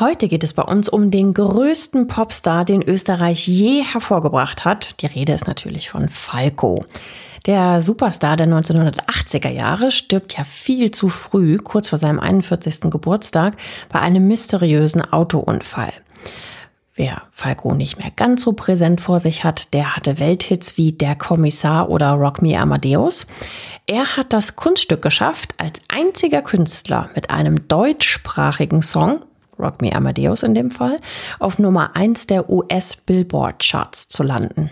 Heute geht es bei uns um den größten Popstar, den Österreich je hervorgebracht hat. Die Rede ist natürlich von Falco. Der Superstar der 1980er Jahre stirbt ja viel zu früh, kurz vor seinem 41. Geburtstag, bei einem mysteriösen Autounfall. Wer Falco nicht mehr ganz so präsent vor sich hat, der hatte Welthits wie Der Kommissar oder Rock Me Amadeus. Er hat das Kunststück geschafft, als einziger Künstler mit einem deutschsprachigen Song Rock Me Amadeus in dem Fall, auf Nummer 1 der US-Billboard-Charts zu landen.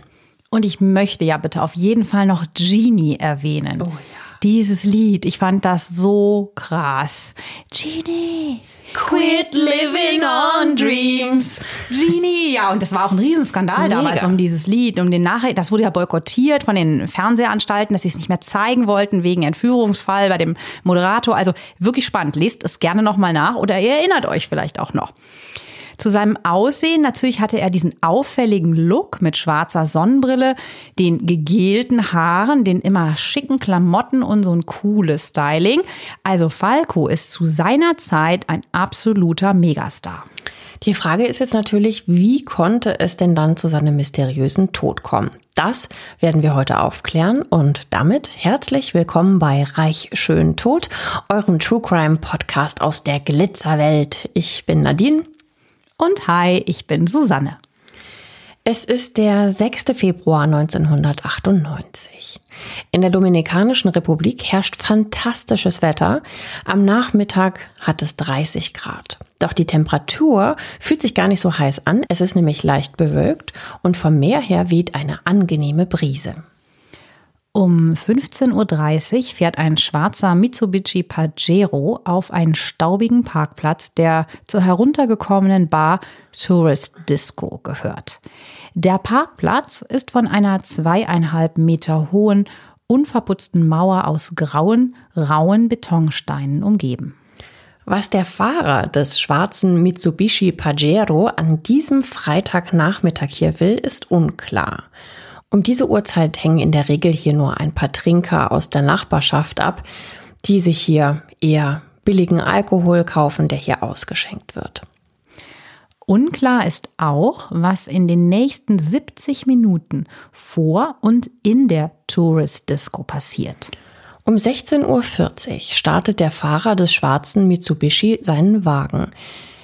Und ich möchte ja bitte auf jeden Fall noch Genie erwähnen. Oh ja. Dieses Lied, ich fand das so krass. Genie, quit living on dreams. Genie, ja, und das war auch ein Riesenskandal Mega. damals um dieses Lied, um den Nachricht. Das wurde ja boykottiert von den Fernsehanstalten, dass sie es nicht mehr zeigen wollten wegen Entführungsfall bei dem Moderator. Also wirklich spannend. Lest es gerne nochmal nach oder ihr erinnert euch vielleicht auch noch. Zu seinem Aussehen, natürlich hatte er diesen auffälligen Look mit schwarzer Sonnenbrille, den gegelten Haaren, den immer schicken Klamotten und so ein cooles Styling. Also Falco ist zu seiner Zeit ein absoluter Megastar. Die Frage ist jetzt natürlich, wie konnte es denn dann zu seinem mysteriösen Tod kommen? Das werden wir heute aufklären und damit herzlich willkommen bei Reich Schön Tod, eurem True Crime Podcast aus der Glitzerwelt. Ich bin Nadine und hi, ich bin Susanne. Es ist der 6. Februar 1998. In der Dominikanischen Republik herrscht fantastisches Wetter. Am Nachmittag hat es 30 Grad. Doch die Temperatur fühlt sich gar nicht so heiß an. Es ist nämlich leicht bewölkt und vom Meer her weht eine angenehme Brise. Um 15.30 Uhr fährt ein schwarzer Mitsubishi Pajero auf einen staubigen Parkplatz, der zur heruntergekommenen Bar Tourist Disco gehört. Der Parkplatz ist von einer zweieinhalb Meter hohen, unverputzten Mauer aus grauen, rauen Betonsteinen umgeben. Was der Fahrer des schwarzen Mitsubishi Pajero an diesem Freitagnachmittag hier will, ist unklar. Um diese Uhrzeit hängen in der Regel hier nur ein paar Trinker aus der Nachbarschaft ab, die sich hier eher billigen Alkohol kaufen, der hier ausgeschenkt wird. Unklar ist auch, was in den nächsten 70 Minuten vor und in der Tourist Disco passiert. Um 16.40 Uhr startet der Fahrer des schwarzen Mitsubishi seinen Wagen.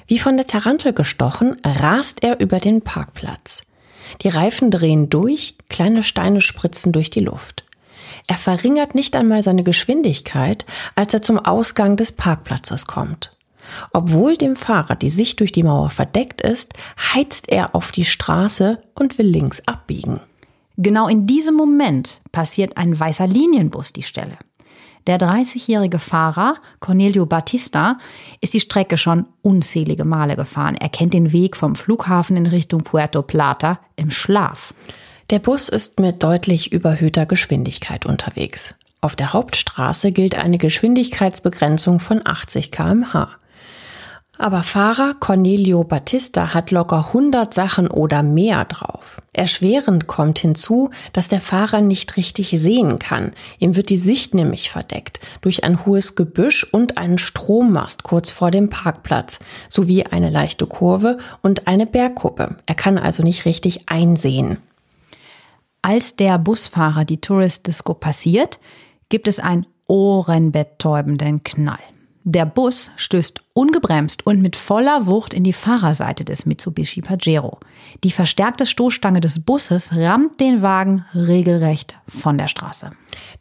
Wie von der Tarantel gestochen, rast er über den Parkplatz. Die Reifen drehen durch, kleine Steine spritzen durch die Luft. Er verringert nicht einmal seine Geschwindigkeit, als er zum Ausgang des Parkplatzes kommt. Obwohl dem Fahrer die Sicht durch die Mauer verdeckt ist, heizt er auf die Straße und will links abbiegen. Genau in diesem Moment passiert ein weißer Linienbus die Stelle. Der 30-jährige Fahrer Cornelio Batista ist die Strecke schon unzählige Male gefahren. Er kennt den Weg vom Flughafen in Richtung Puerto Plata im Schlaf. Der Bus ist mit deutlich überhöhter Geschwindigkeit unterwegs. Auf der Hauptstraße gilt eine Geschwindigkeitsbegrenzung von 80 km/h. Aber Fahrer Cornelio Battista hat locker 100 Sachen oder mehr drauf. Erschwerend kommt hinzu, dass der Fahrer nicht richtig sehen kann. Ihm wird die Sicht nämlich verdeckt durch ein hohes Gebüsch und einen Strommast kurz vor dem Parkplatz sowie eine leichte Kurve und eine Bergkuppe. Er kann also nicht richtig einsehen. Als der Busfahrer die Tourist Disco passiert, gibt es einen ohrenbetäubenden Knall. Der Bus stößt ungebremst und mit voller Wucht in die Fahrerseite des Mitsubishi Pajero. Die verstärkte Stoßstange des Busses rammt den Wagen regelrecht von der Straße.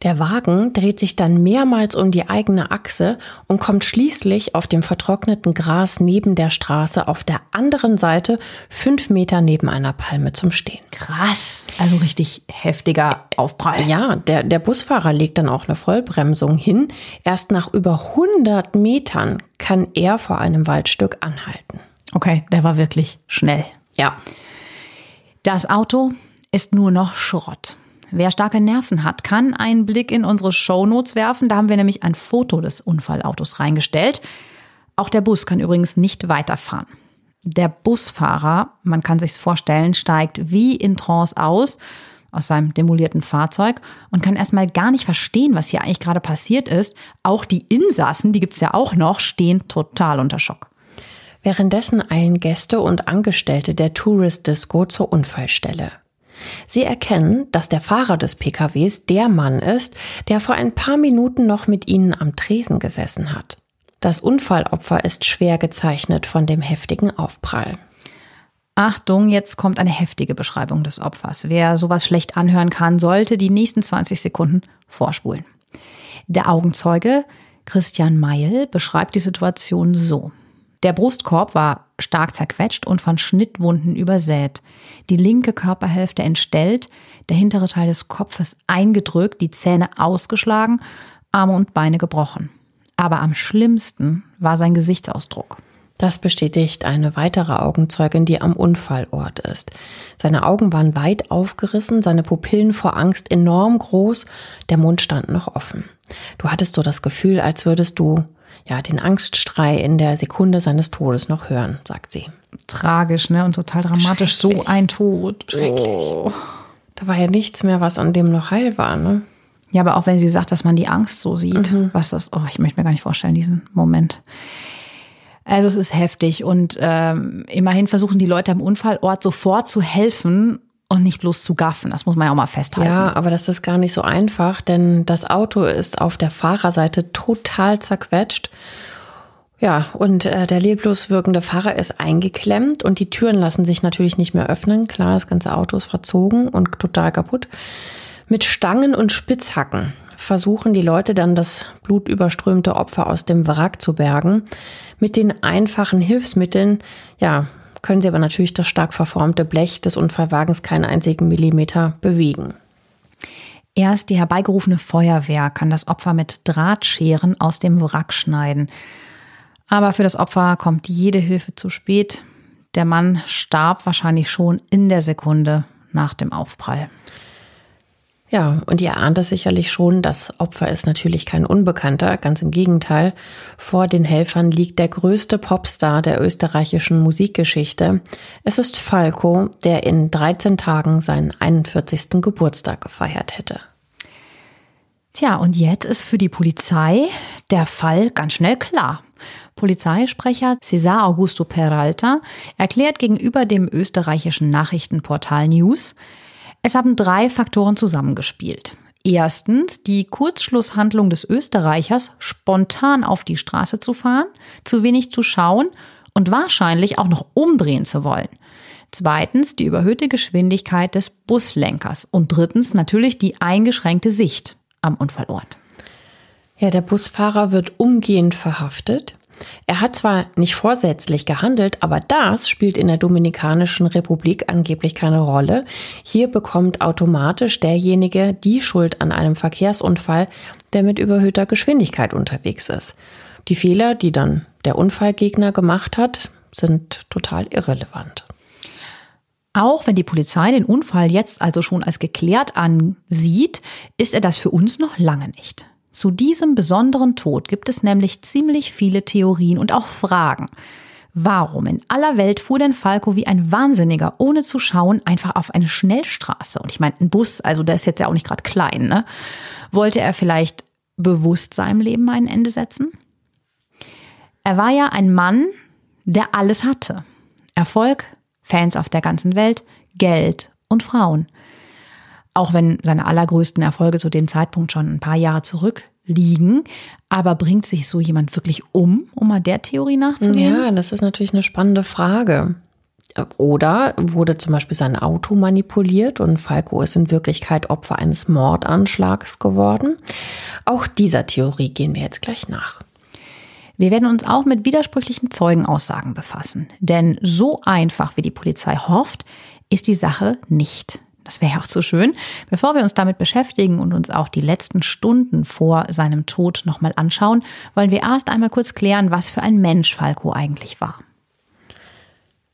Der Wagen dreht sich dann mehrmals um die eigene Achse und kommt schließlich auf dem vertrockneten Gras neben der Straße auf der anderen Seite fünf Meter neben einer Palme zum Stehen. Krass. Also richtig heftiger Aufprall. Ja, der, der Busfahrer legt dann auch eine Vollbremsung hin. Erst nach über 100 Metern kann er vor einem Waldstück anhalten. Okay, der war wirklich schnell. Ja. Das Auto ist nur noch Schrott. Wer starke Nerven hat, kann einen Blick in unsere Shownotes werfen. Da haben wir nämlich ein Foto des Unfallautos reingestellt. Auch der Bus kann übrigens nicht weiterfahren. Der Busfahrer, man kann sich's vorstellen, steigt wie in Trance aus aus seinem demolierten Fahrzeug und kann erstmal gar nicht verstehen, was hier eigentlich gerade passiert ist. Auch die Insassen, die gibt's ja auch noch, stehen total unter Schock. Währenddessen eilen Gäste und Angestellte der Tourist Disco zur Unfallstelle. Sie erkennen, dass der Fahrer des PKWs der Mann ist, der vor ein paar Minuten noch mit ihnen am Tresen gesessen hat. Das Unfallopfer ist schwer gezeichnet von dem heftigen Aufprall. Achtung, jetzt kommt eine heftige Beschreibung des Opfers. Wer sowas schlecht anhören kann, sollte die nächsten 20 Sekunden vorspulen. Der Augenzeuge Christian Meil beschreibt die Situation so. Der Brustkorb war stark zerquetscht und von Schnittwunden übersät. Die linke Körperhälfte entstellt, der hintere Teil des Kopfes eingedrückt, die Zähne ausgeschlagen, Arme und Beine gebrochen. Aber am schlimmsten war sein Gesichtsausdruck. Das bestätigt eine weitere Augenzeugin, die am Unfallort ist. Seine Augen waren weit aufgerissen, seine Pupillen vor Angst enorm groß, der Mund stand noch offen. Du hattest so das Gefühl, als würdest du ja, den Angststrei in der Sekunde seines Todes noch hören, sagt sie. Tragisch, ne? Und total dramatisch. So ein Tod. Schrecklich. Oh. Da war ja nichts mehr, was an dem noch heil war, ne? Ja, aber auch wenn sie sagt, dass man die Angst so sieht, mhm. was das, oh, ich möchte mir gar nicht vorstellen, diesen Moment. Also es ist heftig und ähm, immerhin versuchen die Leute am Unfallort sofort zu helfen und nicht bloß zu gaffen. Das muss man ja auch mal festhalten. Ja, aber das ist gar nicht so einfach, denn das Auto ist auf der Fahrerseite total zerquetscht. Ja, und äh, der leblos wirkende Fahrer ist eingeklemmt und die Türen lassen sich natürlich nicht mehr öffnen. Klar, das ganze Auto ist verzogen und total kaputt. Mit Stangen und Spitzhacken versuchen die Leute dann das blutüberströmte Opfer aus dem Wrack zu bergen. Mit den einfachen Hilfsmitteln, ja, können sie aber natürlich das stark verformte Blech des Unfallwagens keinen einzigen Millimeter bewegen. Erst die herbeigerufene Feuerwehr kann das Opfer mit Drahtscheren aus dem Wrack schneiden. Aber für das Opfer kommt jede Hilfe zu spät. Der Mann starb wahrscheinlich schon in der Sekunde nach dem Aufprall. Ja, und ihr ahnt es sicherlich schon, das Opfer ist natürlich kein Unbekannter, ganz im Gegenteil. Vor den Helfern liegt der größte Popstar der österreichischen Musikgeschichte. Es ist Falco, der in 13 Tagen seinen 41. Geburtstag gefeiert hätte. Tja, und jetzt ist für die Polizei der Fall ganz schnell klar. Polizeisprecher Cesar Augusto Peralta erklärt gegenüber dem österreichischen Nachrichtenportal News, es haben drei Faktoren zusammengespielt. Erstens die Kurzschlusshandlung des Österreichers, spontan auf die Straße zu fahren, zu wenig zu schauen und wahrscheinlich auch noch umdrehen zu wollen. Zweitens die überhöhte Geschwindigkeit des Buslenkers und drittens natürlich die eingeschränkte Sicht am Unfallort. Ja, der Busfahrer wird umgehend verhaftet. Er hat zwar nicht vorsätzlich gehandelt, aber das spielt in der Dominikanischen Republik angeblich keine Rolle. Hier bekommt automatisch derjenige die Schuld an einem Verkehrsunfall, der mit überhöhter Geschwindigkeit unterwegs ist. Die Fehler, die dann der Unfallgegner gemacht hat, sind total irrelevant. Auch wenn die Polizei den Unfall jetzt also schon als geklärt ansieht, ist er das für uns noch lange nicht. Zu diesem besonderen Tod gibt es nämlich ziemlich viele Theorien und auch Fragen. Warum in aller Welt fuhr denn Falco wie ein Wahnsinniger, ohne zu schauen, einfach auf eine Schnellstraße? Und ich meine, ein Bus, also der ist jetzt ja auch nicht gerade klein, ne? Wollte er vielleicht bewusst seinem Leben ein Ende setzen? Er war ja ein Mann, der alles hatte. Erfolg, Fans auf der ganzen Welt, Geld und Frauen. Auch wenn seine allergrößten Erfolge zu dem Zeitpunkt schon ein paar Jahre zurückliegen. Aber bringt sich so jemand wirklich um, um mal der Theorie nachzugehen? Ja, das ist natürlich eine spannende Frage. Oder wurde zum Beispiel sein Auto manipuliert und Falco ist in Wirklichkeit Opfer eines Mordanschlags geworden? Auch dieser Theorie gehen wir jetzt gleich nach. Wir werden uns auch mit widersprüchlichen Zeugenaussagen befassen. Denn so einfach, wie die Polizei hofft, ist die Sache nicht. Das wäre ja auch zu schön. Bevor wir uns damit beschäftigen und uns auch die letzten Stunden vor seinem Tod nochmal anschauen, wollen wir erst einmal kurz klären, was für ein Mensch Falco eigentlich war.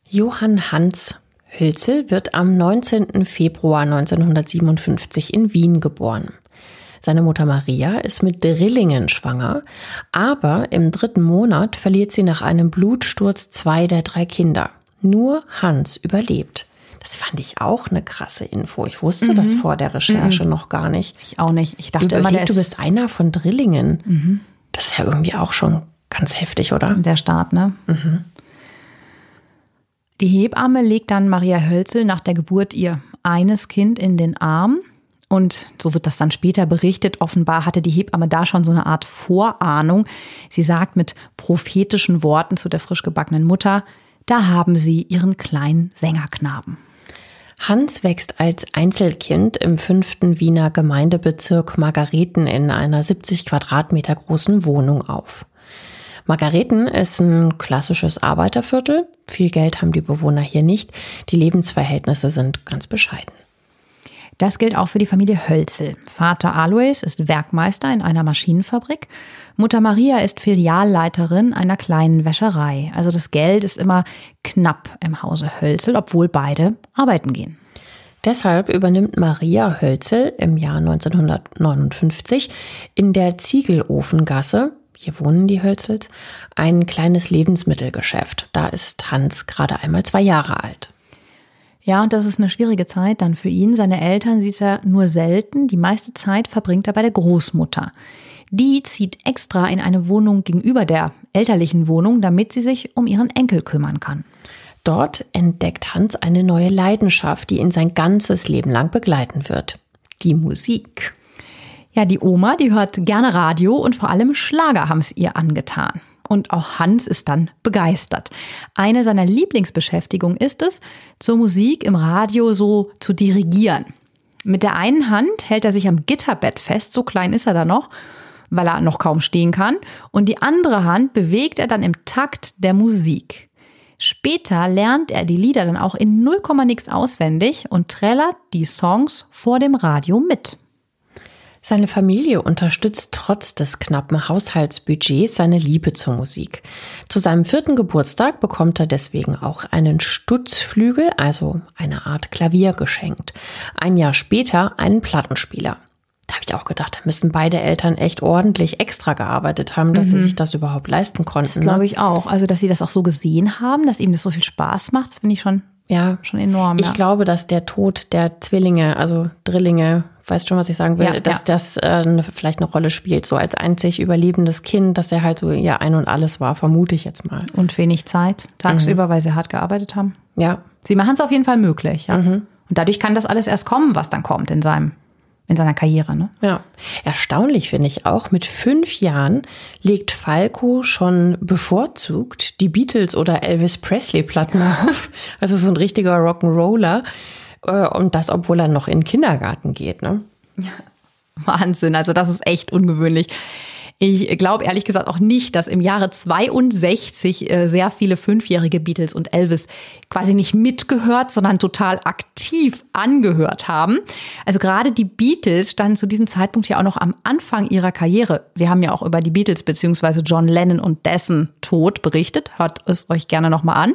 Johann Hans Hülzel wird am 19. Februar 1957 in Wien geboren. Seine Mutter Maria ist mit Drillingen schwanger, aber im dritten Monat verliert sie nach einem Blutsturz zwei der drei Kinder. Nur Hans überlebt. Das fand ich auch eine krasse Info. Ich wusste mhm. das vor der Recherche mhm. noch gar nicht. Ich auch nicht. Ich dachte Überleg, immer, du bist einer von Drillingen. Mhm. Das ist ja irgendwie auch schon ganz heftig, oder? Der Start, ne? Mhm. Die Hebamme legt dann Maria Hölzel nach der Geburt ihr eines Kind in den Arm. Und so wird das dann später berichtet. Offenbar hatte die Hebamme da schon so eine Art Vorahnung. Sie sagt mit prophetischen Worten zu der frisch gebackenen Mutter, da haben sie ihren kleinen Sängerknaben. Hans wächst als Einzelkind im fünften Wiener Gemeindebezirk Margareten in einer 70 Quadratmeter großen Wohnung auf. Margareten ist ein klassisches Arbeiterviertel. Viel Geld haben die Bewohner hier nicht. Die Lebensverhältnisse sind ganz bescheiden. Das gilt auch für die Familie Hölzel. Vater Alois ist Werkmeister in einer Maschinenfabrik. Mutter Maria ist Filialleiterin einer kleinen Wäscherei. Also das Geld ist immer knapp im Hause Hölzel, obwohl beide arbeiten gehen. Deshalb übernimmt Maria Hölzel im Jahr 1959 in der Ziegelofengasse hier wohnen die Hölzels, ein kleines Lebensmittelgeschäft. Da ist Hans gerade einmal zwei Jahre alt. Ja, und das ist eine schwierige Zeit dann für ihn. Seine Eltern sieht er nur selten. Die meiste Zeit verbringt er bei der Großmutter. Die zieht extra in eine Wohnung gegenüber der elterlichen Wohnung, damit sie sich um ihren Enkel kümmern kann. Dort entdeckt Hans eine neue Leidenschaft, die ihn sein ganzes Leben lang begleiten wird. Die Musik. Ja, die Oma, die hört gerne Radio und vor allem Schlager haben es ihr angetan. Und auch Hans ist dann begeistert. Eine seiner Lieblingsbeschäftigungen ist es, zur Musik im Radio so zu dirigieren. Mit der einen Hand hält er sich am Gitterbett fest, so klein ist er da noch, weil er noch kaum stehen kann, und die andere Hand bewegt er dann im Takt der Musik. Später lernt er die Lieder dann auch in 0, nix auswendig und trällert die Songs vor dem Radio mit. Seine Familie unterstützt trotz des knappen Haushaltsbudgets seine Liebe zur Musik. Zu seinem vierten Geburtstag bekommt er deswegen auch einen Stutzflügel, also eine Art Klavier geschenkt. Ein Jahr später einen Plattenspieler. Da habe ich auch gedacht, da müssen beide Eltern echt ordentlich extra gearbeitet haben, dass mhm. sie sich das überhaupt leisten konnten. Das glaube ne? ich auch. Also, dass sie das auch so gesehen haben, dass ihm das so viel Spaß macht, finde ich schon, ja, schon enorm. Ich ja. glaube, dass der Tod der Zwillinge, also Drillinge, weißt schon, was ich sagen will, ja, dass ja. das äh, vielleicht eine Rolle spielt, so als einzig überlebendes Kind, dass er halt so ihr Ein und Alles war, vermute ich jetzt mal. Und wenig Zeit tagsüber, mhm. weil sie hart gearbeitet haben. Ja. Sie machen es auf jeden Fall möglich, ja. Mhm. Und dadurch kann das alles erst kommen, was dann kommt in seinem in seiner Karriere. Ne? Ja, erstaunlich finde ich auch. Mit fünf Jahren legt Falco schon bevorzugt die Beatles oder Elvis Presley Platten auf. Also so ein richtiger Rock'n'Roller. Äh, und das, obwohl er noch in den Kindergarten geht, ne? Ja. Wahnsinn, also das ist echt ungewöhnlich. Ich glaube ehrlich gesagt auch nicht, dass im Jahre 62 äh, sehr viele fünfjährige Beatles und Elvis quasi nicht mitgehört, sondern total aktiv angehört haben. Also gerade die Beatles standen zu diesem Zeitpunkt ja auch noch am Anfang ihrer Karriere. Wir haben ja auch über die Beatles beziehungsweise John Lennon und dessen Tod berichtet. Hört es euch gerne nochmal an.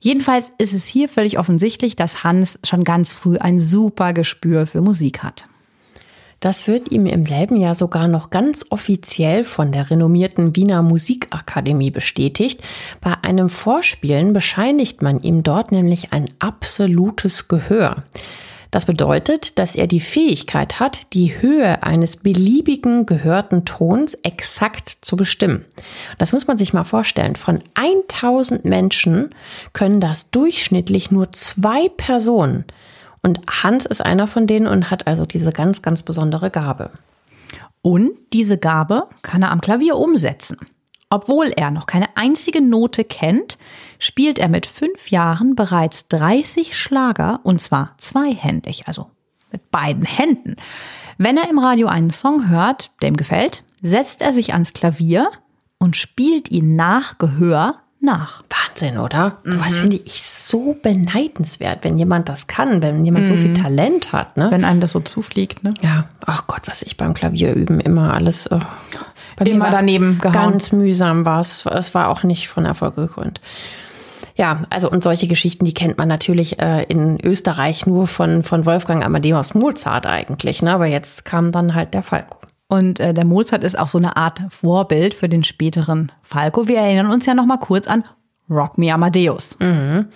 Jedenfalls ist es hier völlig offensichtlich, dass Hans schon ganz früh ein super Gespür für Musik hat. Das wird ihm im selben Jahr sogar noch ganz offiziell von der renommierten Wiener Musikakademie bestätigt. Bei einem Vorspielen bescheinigt man ihm dort nämlich ein absolutes Gehör. Das bedeutet, dass er die Fähigkeit hat, die Höhe eines beliebigen gehörten Tons exakt zu bestimmen. Das muss man sich mal vorstellen. Von 1000 Menschen können das durchschnittlich nur zwei Personen. Und Hans ist einer von denen und hat also diese ganz, ganz besondere Gabe. Und diese Gabe kann er am Klavier umsetzen. Obwohl er noch keine einzige Note kennt, spielt er mit fünf Jahren bereits 30 Schlager und zwar zweihändig, also mit beiden Händen. Wenn er im Radio einen Song hört, der ihm gefällt, setzt er sich ans Klavier und spielt ihn nach Gehör nach. Wahnsinn, oder? Mhm. Sowas finde ich so beneidenswert, wenn jemand das kann, wenn jemand mhm. so viel mhm. Talent hat. Ne? Wenn einem das so zufliegt. Ne? Ja, ach Gott, was ich beim Klavier üben immer alles oh, bei immer daneben gehauen. Ganz mühsam war es. Es war auch nicht von Erfolg gekrönt. Ja, also und solche Geschichten, die kennt man natürlich äh, in Österreich nur von, von Wolfgang Amadeus Mozart eigentlich. Ne? Aber jetzt kam dann halt der Falco. Und äh, der Mozart ist auch so eine Art Vorbild für den späteren Falco. Wir erinnern uns ja noch mal kurz an Rock Me Amadeus. Mhm.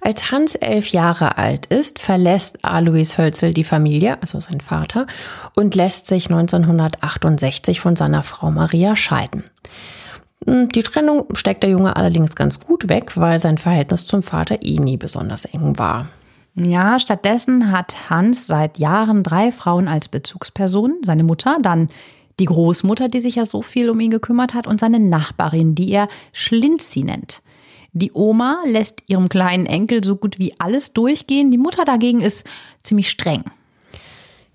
Als Hans elf Jahre alt ist, verlässt Alois Hölzel die Familie, also sein Vater, und lässt sich 1968 von seiner Frau Maria scheiden. Hm, die Trennung steckt der Junge allerdings ganz gut weg, weil sein Verhältnis zum Vater eh nie besonders eng war. Ja, stattdessen hat Hans seit Jahren drei Frauen als Bezugsperson. Seine Mutter, dann die Großmutter, die sich ja so viel um ihn gekümmert hat, und seine Nachbarin, die er Schlinzi nennt. Die Oma lässt ihrem kleinen Enkel so gut wie alles durchgehen. Die Mutter dagegen ist ziemlich streng.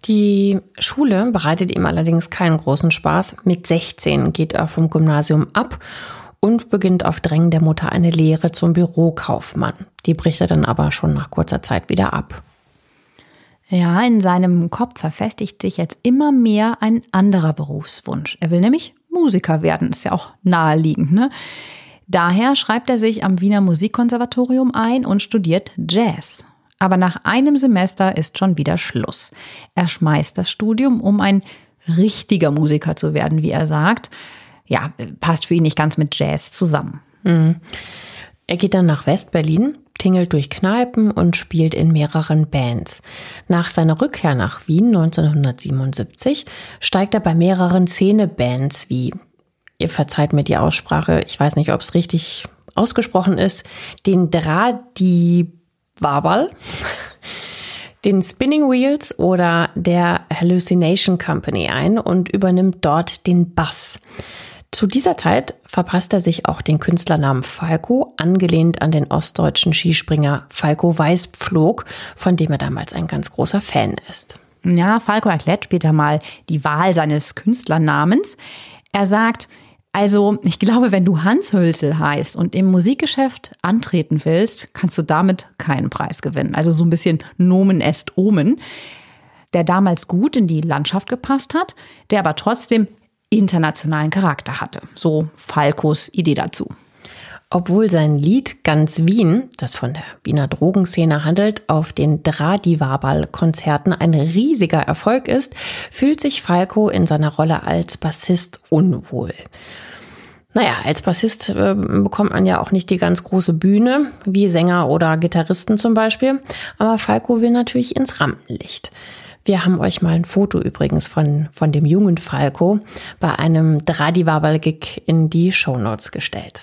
Die Schule bereitet ihm allerdings keinen großen Spaß. Mit 16 geht er vom Gymnasium ab und beginnt auf Drängen der Mutter eine Lehre zum Bürokaufmann. Die bricht er dann aber schon nach kurzer Zeit wieder ab. Ja, in seinem Kopf verfestigt sich jetzt immer mehr ein anderer Berufswunsch. Er will nämlich Musiker werden, ist ja auch naheliegend. Ne? Daher schreibt er sich am Wiener Musikkonservatorium ein und studiert Jazz. Aber nach einem Semester ist schon wieder Schluss. Er schmeißt das Studium, um ein richtiger Musiker zu werden, wie er sagt ja, passt für ihn nicht ganz mit Jazz zusammen. Mhm. Er geht dann nach West-Berlin, tingelt durch Kneipen und spielt in mehreren Bands. Nach seiner Rückkehr nach Wien 1977 steigt er bei mehreren Szenebands wie, ihr verzeiht mir die Aussprache, ich weiß nicht, ob es richtig ausgesprochen ist, den Dradi Wabal, den Spinning Wheels oder der Hallucination Company ein und übernimmt dort den Bass. Zu dieser Zeit verpasst er sich auch den Künstlernamen Falco, angelehnt an den ostdeutschen Skispringer Falco Weißpflog, von dem er damals ein ganz großer Fan ist. Ja, Falco erklärt später mal die Wahl seines Künstlernamens. Er sagt, also, ich glaube, wenn du Hans Hölzel heißt und im Musikgeschäft antreten willst, kannst du damit keinen Preis gewinnen. Also so ein bisschen Nomen est Omen, der damals gut in die Landschaft gepasst hat, der aber trotzdem internationalen Charakter hatte. So Falkos Idee dazu. Obwohl sein Lied Ganz Wien, das von der Wiener Drogenszene handelt, auf den Dradi-Wabal-Konzerten ein riesiger Erfolg ist, fühlt sich Falco in seiner Rolle als Bassist unwohl. Naja, als Bassist äh, bekommt man ja auch nicht die ganz große Bühne, wie Sänger oder Gitarristen zum Beispiel, aber Falco will natürlich ins Rampenlicht. Wir haben euch mal ein Foto übrigens von, von dem jungen Falco bei einem Dradiwabal-Gig in die Shownotes gestellt.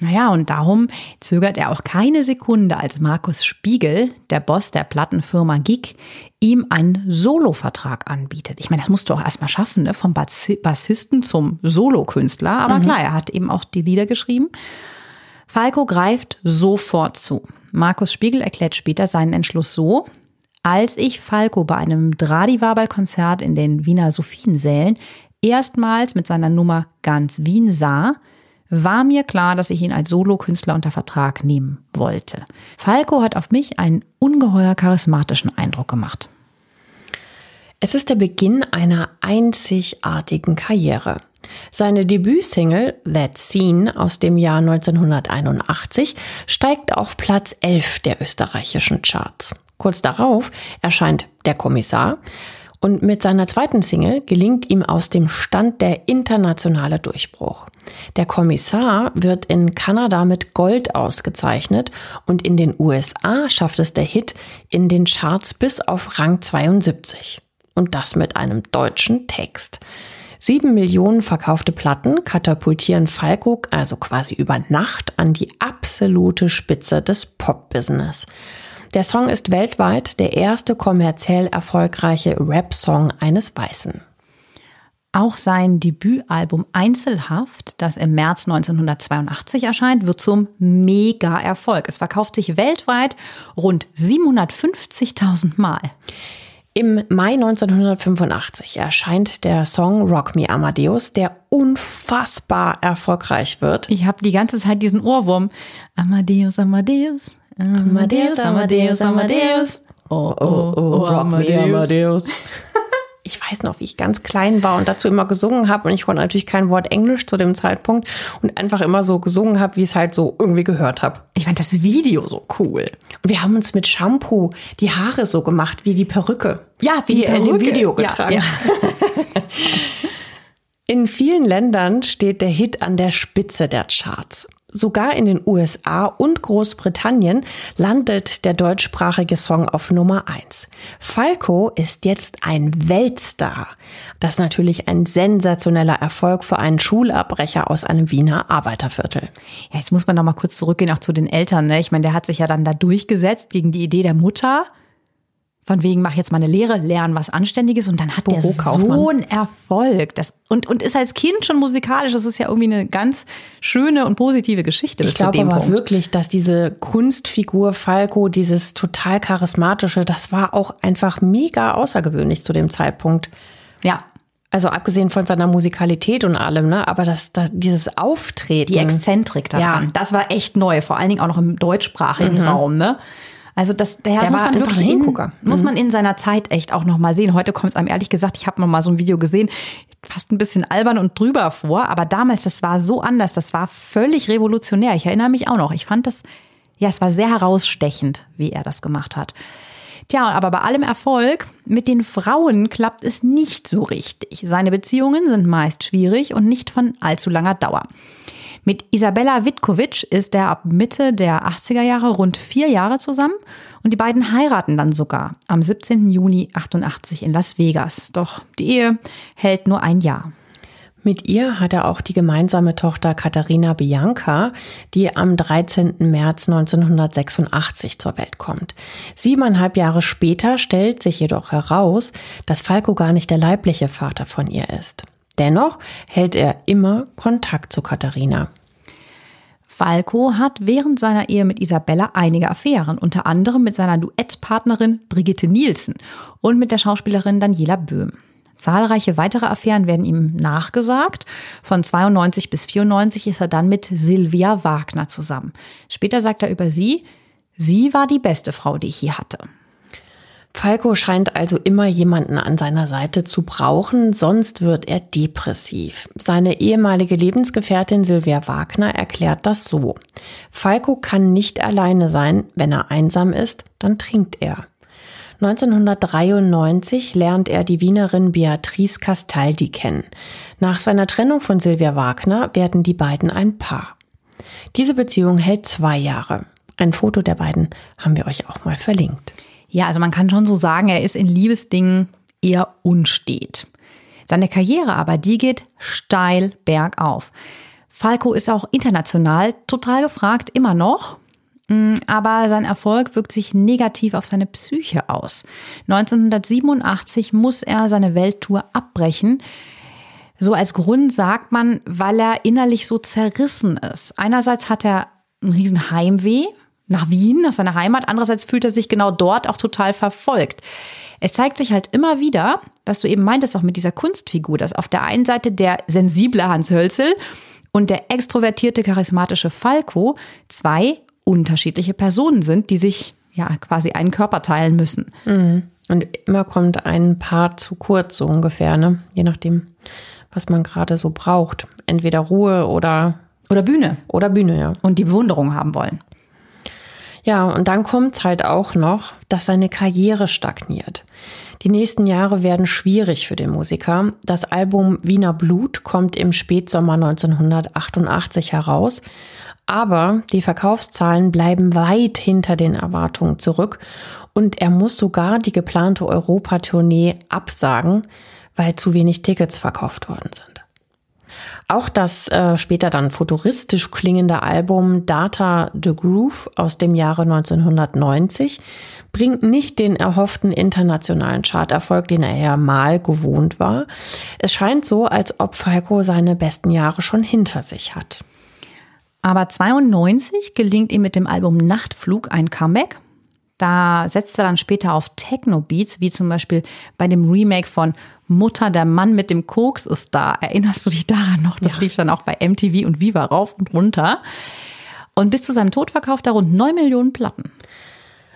Naja, und darum zögert er auch keine Sekunde, als Markus Spiegel, der Boss der Plattenfirma Gig, ihm einen Solo-Vertrag anbietet. Ich meine, das musst du auch erstmal schaffen, ne? vom Bassisten zum Solokünstler. Aber mhm. klar, er hat eben auch die Lieder geschrieben. Falco greift sofort zu. Markus Spiegel erklärt später seinen Entschluss so, als ich Falco bei einem Dradi-Wabal-Konzert in den Wiener Sophiensälen erstmals mit seiner Nummer Ganz Wien sah, war mir klar, dass ich ihn als Solokünstler unter Vertrag nehmen wollte. Falco hat auf mich einen ungeheuer charismatischen Eindruck gemacht. Es ist der Beginn einer einzigartigen Karriere. Seine Debütsingle That Scene aus dem Jahr 1981 steigt auf Platz 11 der österreichischen Charts. Kurz darauf erscheint Der Kommissar und mit seiner zweiten Single gelingt ihm aus dem Stand der internationale Durchbruch. Der Kommissar wird in Kanada mit Gold ausgezeichnet und in den USA schafft es der Hit in den Charts bis auf Rang 72. Und das mit einem deutschen Text. Sieben Millionen verkaufte Platten katapultieren Falco also quasi über Nacht an die absolute Spitze des Pop-Business. Der Song ist weltweit der erste kommerziell erfolgreiche Rap-Song eines Weißen. Auch sein Debütalbum Einzelhaft, das im März 1982 erscheint, wird zum Mega-Erfolg. Es verkauft sich weltweit rund 750.000 Mal. Im Mai 1985 erscheint der Song Rock Me Amadeus, der unfassbar erfolgreich wird. Ich habe die ganze Zeit diesen Ohrwurm. Amadeus, Amadeus, Amadeus, Amadeus, Amadeus. Oh, oh, oh, Rock Me Amadeus. Ich weiß noch, wie ich ganz klein war und dazu immer gesungen habe und ich konnte natürlich kein Wort Englisch zu dem Zeitpunkt und einfach immer so gesungen habe, wie ich es halt so irgendwie gehört habe. Ich fand das Video so cool. Und wir haben uns mit Shampoo die Haare so gemacht wie die Perücke. Ja, wie die die er in dem Perücke. Video getragen. Ja, In vielen Ländern steht der Hit an der Spitze der Charts. Sogar in den USA und Großbritannien landet der deutschsprachige Song auf Nummer 1. Falco ist jetzt ein Weltstar. Das ist natürlich ein sensationeller Erfolg für einen Schulabbrecher aus einem Wiener Arbeiterviertel. Ja, jetzt muss man noch mal kurz zurückgehen auch zu den Eltern. Ne? Ich meine, der hat sich ja dann da durchgesetzt gegen die Idee der Mutter. Von wegen, mach jetzt mal eine Lehre, lern was Anständiges und dann hat der so einen Erfolg. Das, und, und ist als Kind schon musikalisch. Das ist ja irgendwie eine ganz schöne und positive Geschichte Ich glaube aber Punkt. wirklich, dass diese Kunstfigur Falco, dieses total charismatische, das war auch einfach mega außergewöhnlich zu dem Zeitpunkt. Ja, Also abgesehen von seiner Musikalität und allem, ne? Aber das, das dieses Auftreten. die Exzentrik daran. Ja. Das war echt neu, vor allen Dingen auch noch im deutschsprachigen Raum, ne? Also das, der, Der muss war man einfach wirklich ein in, Hingucker. muss man in seiner Zeit echt auch noch mal sehen. Heute kommt es einem ehrlich gesagt, ich habe noch mal so ein Video gesehen, fast ein bisschen albern und drüber vor, aber damals das war so anders, das war völlig revolutionär. Ich erinnere mich auch noch. Ich fand das ja, es war sehr herausstechend, wie er das gemacht hat. Tja, aber bei allem Erfolg mit den Frauen klappt es nicht so richtig. Seine Beziehungen sind meist schwierig und nicht von allzu langer Dauer. Mit Isabella Witkovic ist er ab Mitte der 80er Jahre rund vier Jahre zusammen und die beiden heiraten dann sogar am 17. Juni 88 in Las Vegas. Doch die Ehe hält nur ein Jahr. Mit ihr hat er auch die gemeinsame Tochter Katharina Bianca, die am 13. März 1986 zur Welt kommt. Siebeneinhalb Jahre später stellt sich jedoch heraus, dass Falco gar nicht der leibliche Vater von ihr ist. Dennoch hält er immer Kontakt zu Katharina. Falco hat während seiner Ehe mit Isabella einige Affären, unter anderem mit seiner Duettpartnerin Brigitte Nielsen und mit der Schauspielerin Daniela Böhm. Zahlreiche weitere Affären werden ihm nachgesagt. Von 92 bis 94 ist er dann mit Silvia Wagner zusammen. Später sagt er über sie, sie war die beste Frau, die ich je hatte. Falco scheint also immer jemanden an seiner Seite zu brauchen, sonst wird er depressiv. Seine ehemalige Lebensgefährtin Silvia Wagner erklärt das so. Falco kann nicht alleine sein, wenn er einsam ist, dann trinkt er. 1993 lernt er die Wienerin Beatrice Castaldi kennen. Nach seiner Trennung von Silvia Wagner werden die beiden ein Paar. Diese Beziehung hält zwei Jahre. Ein Foto der beiden haben wir euch auch mal verlinkt. Ja, also man kann schon so sagen, er ist in Liebesdingen eher unstet. Seine Karriere aber, die geht steil bergauf. Falco ist auch international total gefragt, immer noch. Mm, Aber sein Erfolg wirkt sich negativ auf seine Psyche aus. 1987 muss er seine Welttour abbrechen. So als Grund sagt man, weil er innerlich so zerrissen ist. Einerseits hat er einen riesen Heimweh nach Wien, nach seiner Heimat. Andererseits fühlt er sich genau dort auch total verfolgt. Es zeigt sich halt immer wieder, was du eben meintest, auch mit dieser Kunstfigur, dass auf der einen Seite der sensible Hans Hölzel und der extrovertierte, charismatische Falco zwei unterschiedliche Personen sind, die sich ja quasi einen Körper teilen müssen. Und immer kommt ein Paar zu kurz, so ungefähr, ne? Je nachdem, was man gerade so braucht. Entweder Ruhe oder, Oder Bühne oder Bühne, ja. und die Bewunderung haben wollen. Ja, und dann kommt's halt auch noch, dass seine Karriere stagniert. Die nächsten Jahre werden schwierig für den Musiker. Das Album Wiener Blut kommt im Spätsommer 1988 heraus. Aber die Verkaufszahlen bleiben weit hinter den Erwartungen zurück und er muss sogar die geplante Europatournee absagen, weil zu wenig Tickets verkauft worden sind. Auch das äh, später dann futuristisch klingende Album Data the Groove aus dem Jahre 1990 bringt nicht den erhofften internationalen Charterfolg, den er ja mal gewohnt war. Es scheint so, als ob Falco seine besten Jahre schon hinter sich hat. Aber 92 gelingt ihm mit dem Album Nachtflug ein Comeback. Da setzt er dann später auf Techno-Beats, wie zum Beispiel bei dem Remake von Mutter, der Mann mit dem Koks ist da. Erinnerst du dich daran noch? Das ja. lief dann auch bei MTV und Viva rauf und runter. Und bis zu seinem Tod verkauft er rund 9 Millionen Platten.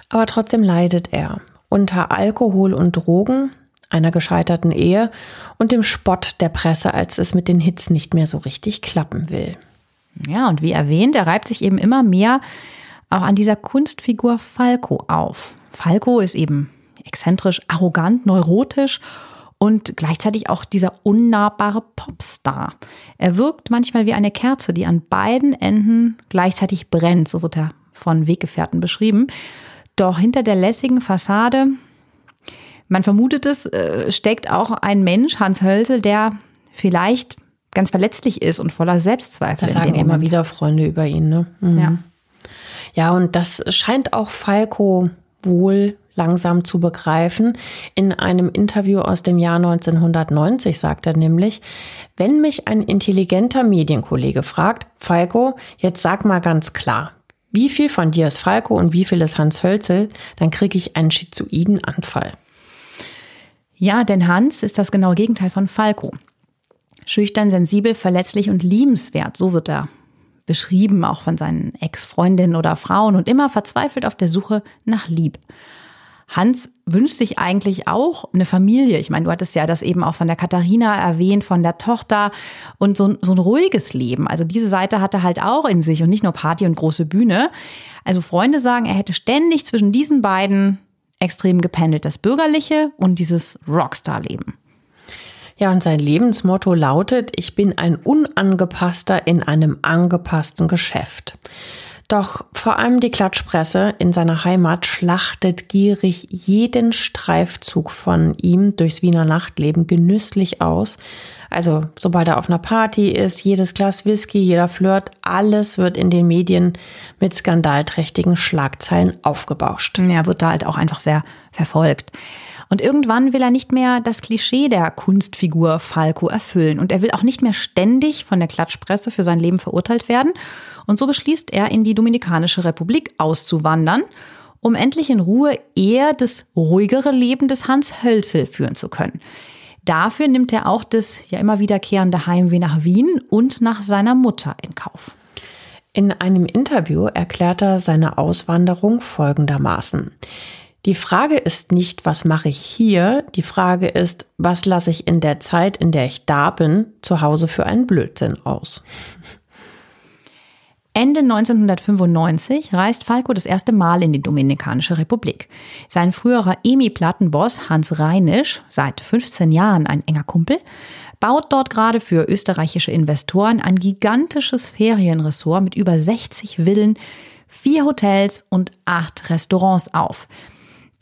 Aber trotzdem leidet er unter Alkohol und Drogen, einer gescheiterten Ehe und dem Spott der Presse, als es mit den Hits nicht mehr so richtig klappen will. Ja, und wie erwähnt, er reibt sich eben immer mehr auch an dieser Kunstfigur Falco auf. Falco ist eben exzentrisch, arrogant, neurotisch und gleichzeitig auch dieser unnahbare Popstar. Er wirkt manchmal wie eine Kerze, die an beiden Enden gleichzeitig brennt, so wird er von Weggefährten beschrieben. Doch hinter der lässigen Fassade, man vermutet es, äh, steckt auch ein Mensch, Hans Hölzel, der vielleicht ganz verletzlich ist und voller Selbstzweifel. Das sagen immer wieder Freunde über ihn, ne? Mhm. Ja. Ja, und das scheint auch Falco wohl langsam zu begreifen. In einem Interview aus dem Jahr 1990 sagt er nämlich, wenn mich ein intelligenter Medienkollege fragt, Falco, jetzt sag mal ganz klar, wie viel von dir ist Falco und wie viel ist Hans Hölzel, dann kriege ich einen schizoiden Anfall. Ja, denn Hans ist das genaue Gegenteil von Falco. Schüchtern, sensibel, verletzlich und liebenswert, so wird er beschrieben, auch von seinen Ex-Freundinnen oder Frauen und immer verzweifelt auf der Suche nach Lieb. Hans wünscht sich eigentlich auch eine Familie. Ich meine, du hattest ja das eben auch von der Katharina erwähnt, von der Tochter und so, so ein ruhiges Leben. Also diese Seite hat er halt auch in sich und nicht nur Party und große Bühne. Also Freunde sagen, er hätte ständig zwischen diesen beiden extrem gependelt. Das bürgerliche und dieses Rockstar-Leben. Ja, und sein Lebensmotto lautet, ich bin ein Unangepasster in einem angepassten Geschäft. Doch vor allem die Klatschpresse in seiner Heimat schlachtet gierig jeden Streifzug von ihm durchs Wiener Nachtleben genüsslich aus. Also sobald er auf einer Party ist, jedes Glas Whisky, jeder Flirt, alles wird in den Medien mit skandalträchtigen Schlagzeilen aufgebauscht. Ja, wird da halt auch einfach sehr verfolgt. Und irgendwann will er nicht mehr das Klischee der Kunstfigur Falco erfüllen. Und er will auch nicht mehr ständig von der Klatschpresse für sein Leben verurteilt werden. Und so beschließt er, in die Dominikanische Republik auszuwandern, um endlich in Ruhe eher das ruhigere Leben des Hans Hölzel führen zu können. Dafür nimmt er auch das ja immer wiederkehrende Heimweh nach Wien und nach seiner Mutter in Kauf. In einem Interview erklärt er seine Auswanderung folgendermaßen. Die Frage ist nicht, was mache ich hier? Die Frage ist, was lasse ich in der Zeit, in der ich da bin, zu Hause für einen Blödsinn aus? Ende 1995 reist Falco das erste Mal in die Dominikanische Republik. Sein früherer EMI-Plattenboss Hans Reinisch, seit 15 Jahren ein enger Kumpel, baut dort gerade für österreichische Investoren ein gigantisches Ferienressort mit über 60 Villen, vier Hotels und acht Restaurants auf.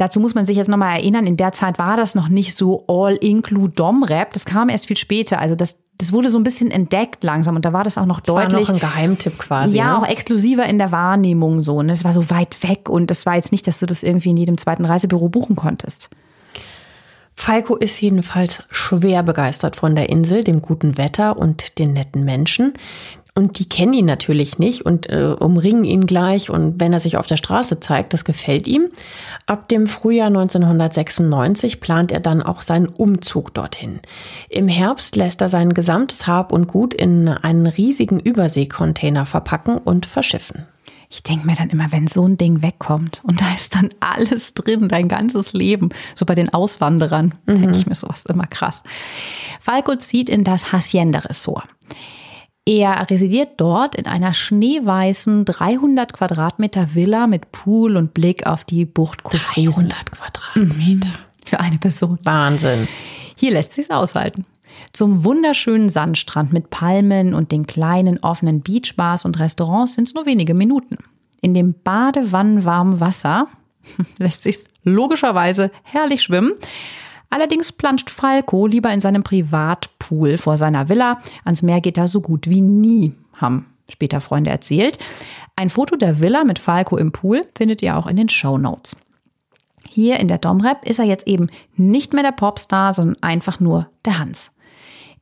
Dazu muss man sich jetzt nochmal erinnern, in der Zeit war das noch nicht so All-Include-Dom-Rap. Das kam erst viel später. Also das, das wurde so ein bisschen entdeckt langsam und da war das auch noch das deutlich. War noch ein Geheimtipp quasi. Ja, ne? auch exklusiver in der Wahrnehmung so. Ne? Es war so weit weg und das war jetzt nicht, dass du das irgendwie in jedem zweiten Reisebüro buchen konntest. Falco ist jedenfalls schwer begeistert von der Insel, dem guten Wetter und den netten Menschen. Und die kennen ihn natürlich nicht und äh, umringen ihn gleich. Und wenn er sich auf der Straße zeigt, das gefällt ihm. Ab dem Frühjahr 1996 plant er dann auch seinen Umzug dorthin. Im Herbst lässt er sein gesamtes Hab und Gut in einen riesigen Überseekontainer verpacken und verschiffen. Ich denke mir dann immer, wenn so ein Ding wegkommt und da ist dann alles drin, dein ganzes Leben, so bei den Auswanderern, mhm. denke ich mir sowas immer krass. Falco zieht in das Hacienda-Ressort. Er residiert dort in einer schneeweißen 300 Quadratmeter Villa mit Pool und Blick auf die Bucht Kufrisen. 300 Quadratmeter. Mhm. Für eine Person. Wahnsinn. Hier lässt sich's aushalten. Zum wunderschönen Sandstrand mit Palmen und den kleinen offenen Beachbars und Restaurants sind es nur wenige Minuten. In dem badewannenwarmen Wasser lässt sich's logischerweise herrlich schwimmen. Allerdings planscht Falco lieber in seinem Privatpool vor seiner Villa. Ans Meer geht er so gut wie nie, haben später Freunde erzählt. Ein Foto der Villa mit Falco im Pool findet ihr auch in den Show Notes. Hier in der Domrep ist er jetzt eben nicht mehr der Popstar, sondern einfach nur der Hans.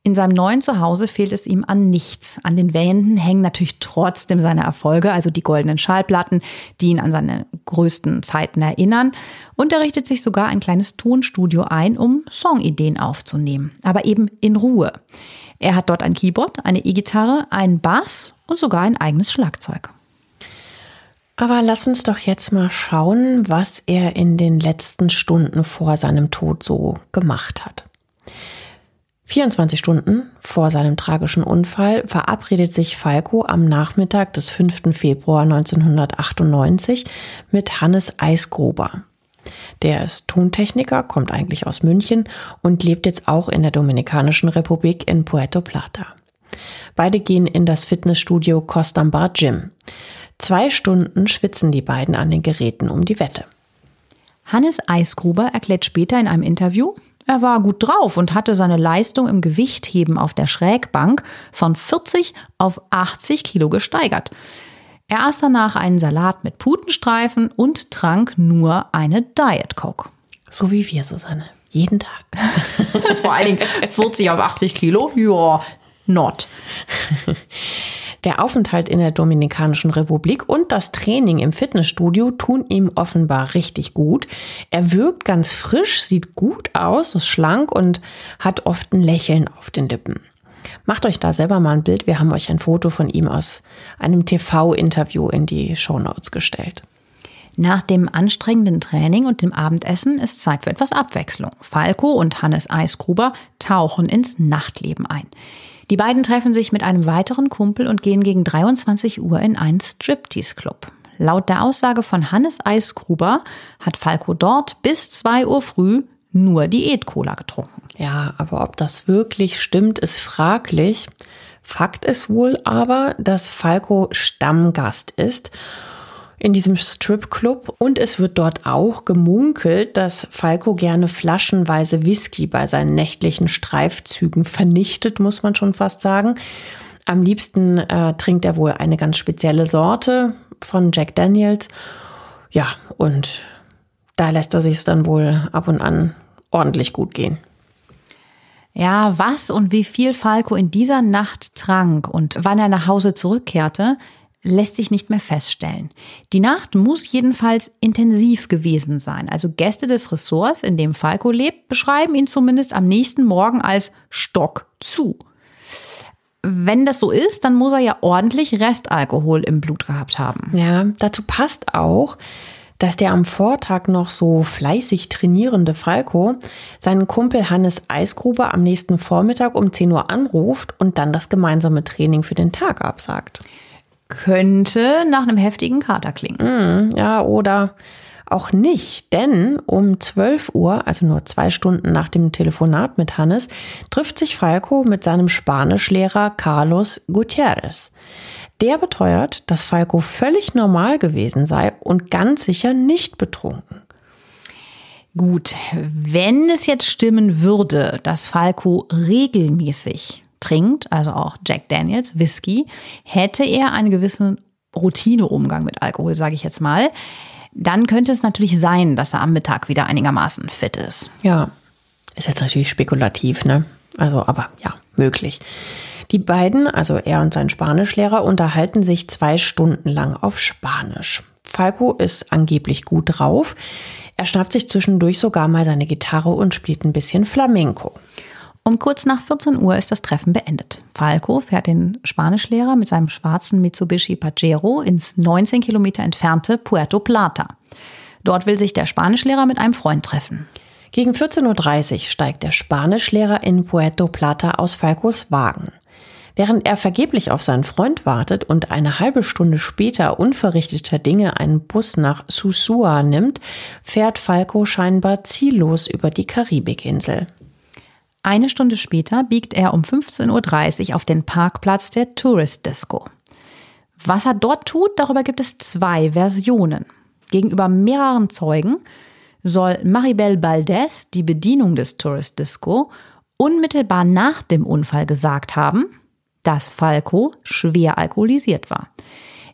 In seinem neuen Zuhause fehlt es ihm an nichts. An den Wänden hängen natürlich trotzdem seine Erfolge, also die goldenen Schallplatten, die ihn an seine größten Zeiten erinnern. Und er richtet sich sogar ein kleines Tonstudio ein, um Songideen aufzunehmen. Aber eben in Ruhe. Er hat dort ein Keyboard, eine E-Gitarre, einen Bass und sogar ein eigenes Schlagzeug. Aber lass uns doch jetzt mal schauen, was er in den letzten Stunden vor seinem Tod so gemacht hat. 24 Stunden vor seinem tragischen Unfall verabredet sich Falco am Nachmittag des 5. Februar 1998 mit Hannes Eisgruber. Der ist Tontechniker, kommt eigentlich aus München und lebt jetzt auch in der Dominikanischen Republik in Puerto Plata. Beide gehen in das Fitnessstudio Costambar Gym. Zwei Stunden schwitzen die beiden an den Geräten um die Wette. Hannes Eisgruber erklärt später in einem Interview, er war gut drauf und hatte seine Leistung im Gewichtheben auf der Schrägbank von 40 auf 80 Kilo gesteigert. Er aß danach einen Salat mit Putenstreifen und trank nur eine Diet Coke. So wie wir, Susanne. Jeden Tag. Vor allen Dingen 40 auf 80 Kilo? Ja, not. Der Aufenthalt in der Dominikanischen Republik und das Training im Fitnessstudio tun ihm offenbar richtig gut. Er wirkt ganz frisch, sieht gut aus, ist schlank und hat oft ein Lächeln auf den Lippen. Macht euch da selber mal ein Bild. Wir haben euch ein Foto von ihm aus einem TV-Interview in die Shownotes gestellt. Nach dem anstrengenden Training und dem Abendessen ist Zeit für etwas Abwechslung. Falco und Hannes Eisgruber tauchen ins Nachtleben ein. Die beiden treffen sich mit einem weiteren Kumpel und gehen gegen 23 Uhr in einen Striptease-Club. Laut der Aussage von Hannes Eisgruber hat Falco dort bis 2 Uhr früh nur Diät-Cola getrunken. Ja, aber ob das wirklich stimmt, ist fraglich. Fakt ist wohl aber, dass Falco Stammgast ist in diesem Stripclub und es wird dort auch gemunkelt, dass Falco gerne flaschenweise Whisky bei seinen nächtlichen Streifzügen vernichtet, muss man schon fast sagen. Am liebsten äh, trinkt er wohl eine ganz spezielle Sorte von Jack Daniels. Ja, und da lässt er sich dann wohl ab und an ordentlich gut gehen. Ja, was und wie viel Falco in dieser Nacht trank und wann er nach Hause zurückkehrte, lässt sich nicht mehr feststellen. Die Nacht muss jedenfalls intensiv gewesen sein. Also Gäste des Ressorts, in dem Falco lebt, beschreiben ihn zumindest am nächsten Morgen als Stock zu. Wenn das so ist, dann muss er ja ordentlich Restalkohol im Blut gehabt haben. Ja, dazu passt auch, dass der am Vortag noch so fleißig trainierende Falco seinen Kumpel Hannes Eisgruber am nächsten Vormittag um 10 Uhr anruft und dann das gemeinsame Training für den Tag absagt könnte nach einem heftigen Kater klingen. Mm, ja, oder auch nicht, denn um 12 Uhr, also nur zwei Stunden nach dem Telefonat mit Hannes, trifft sich Falco mit seinem Spanischlehrer Carlos Gutierrez. Der beteuert, dass Falco völlig normal gewesen sei und ganz sicher nicht betrunken. Gut, wenn es jetzt stimmen würde, dass Falco regelmäßig trinkt, also auch Jack Daniels, Whisky, hätte er einen gewissen Routineumgang mit Alkohol, sage ich jetzt mal. Dann könnte es natürlich sein, dass er am Mittag wieder einigermaßen fit ist. Ja, ist jetzt natürlich spekulativ, ne? Also, aber ja, möglich. Die beiden, also er und sein Spanischlehrer, unterhalten sich zwei Stunden lang auf Spanisch. Falco ist angeblich gut drauf. Er schnappt sich zwischendurch sogar mal seine Gitarre und spielt ein bisschen Flamenco. Um kurz nach 14 Uhr ist das Treffen beendet. Falco fährt den Spanischlehrer mit seinem schwarzen Mitsubishi Pajero ins 19 Kilometer entfernte Puerto Plata. Dort will sich der Spanischlehrer mit einem Freund treffen. Gegen 14.30 Uhr steigt der Spanischlehrer in Puerto Plata aus Falcos Wagen. Während er vergeblich auf seinen Freund wartet und eine halbe Stunde später unverrichteter Dinge einen Bus nach Susua nimmt, fährt Falco scheinbar ziellos über die Karibikinsel. Eine Stunde später biegt er um 15.30 Uhr auf den Parkplatz der Tourist Disco. Was er dort tut, darüber gibt es zwei Versionen. Gegenüber mehreren Zeugen soll Maribel Baldes, die Bedienung des Tourist Disco, unmittelbar nach dem Unfall gesagt haben, dass Falco schwer alkoholisiert war.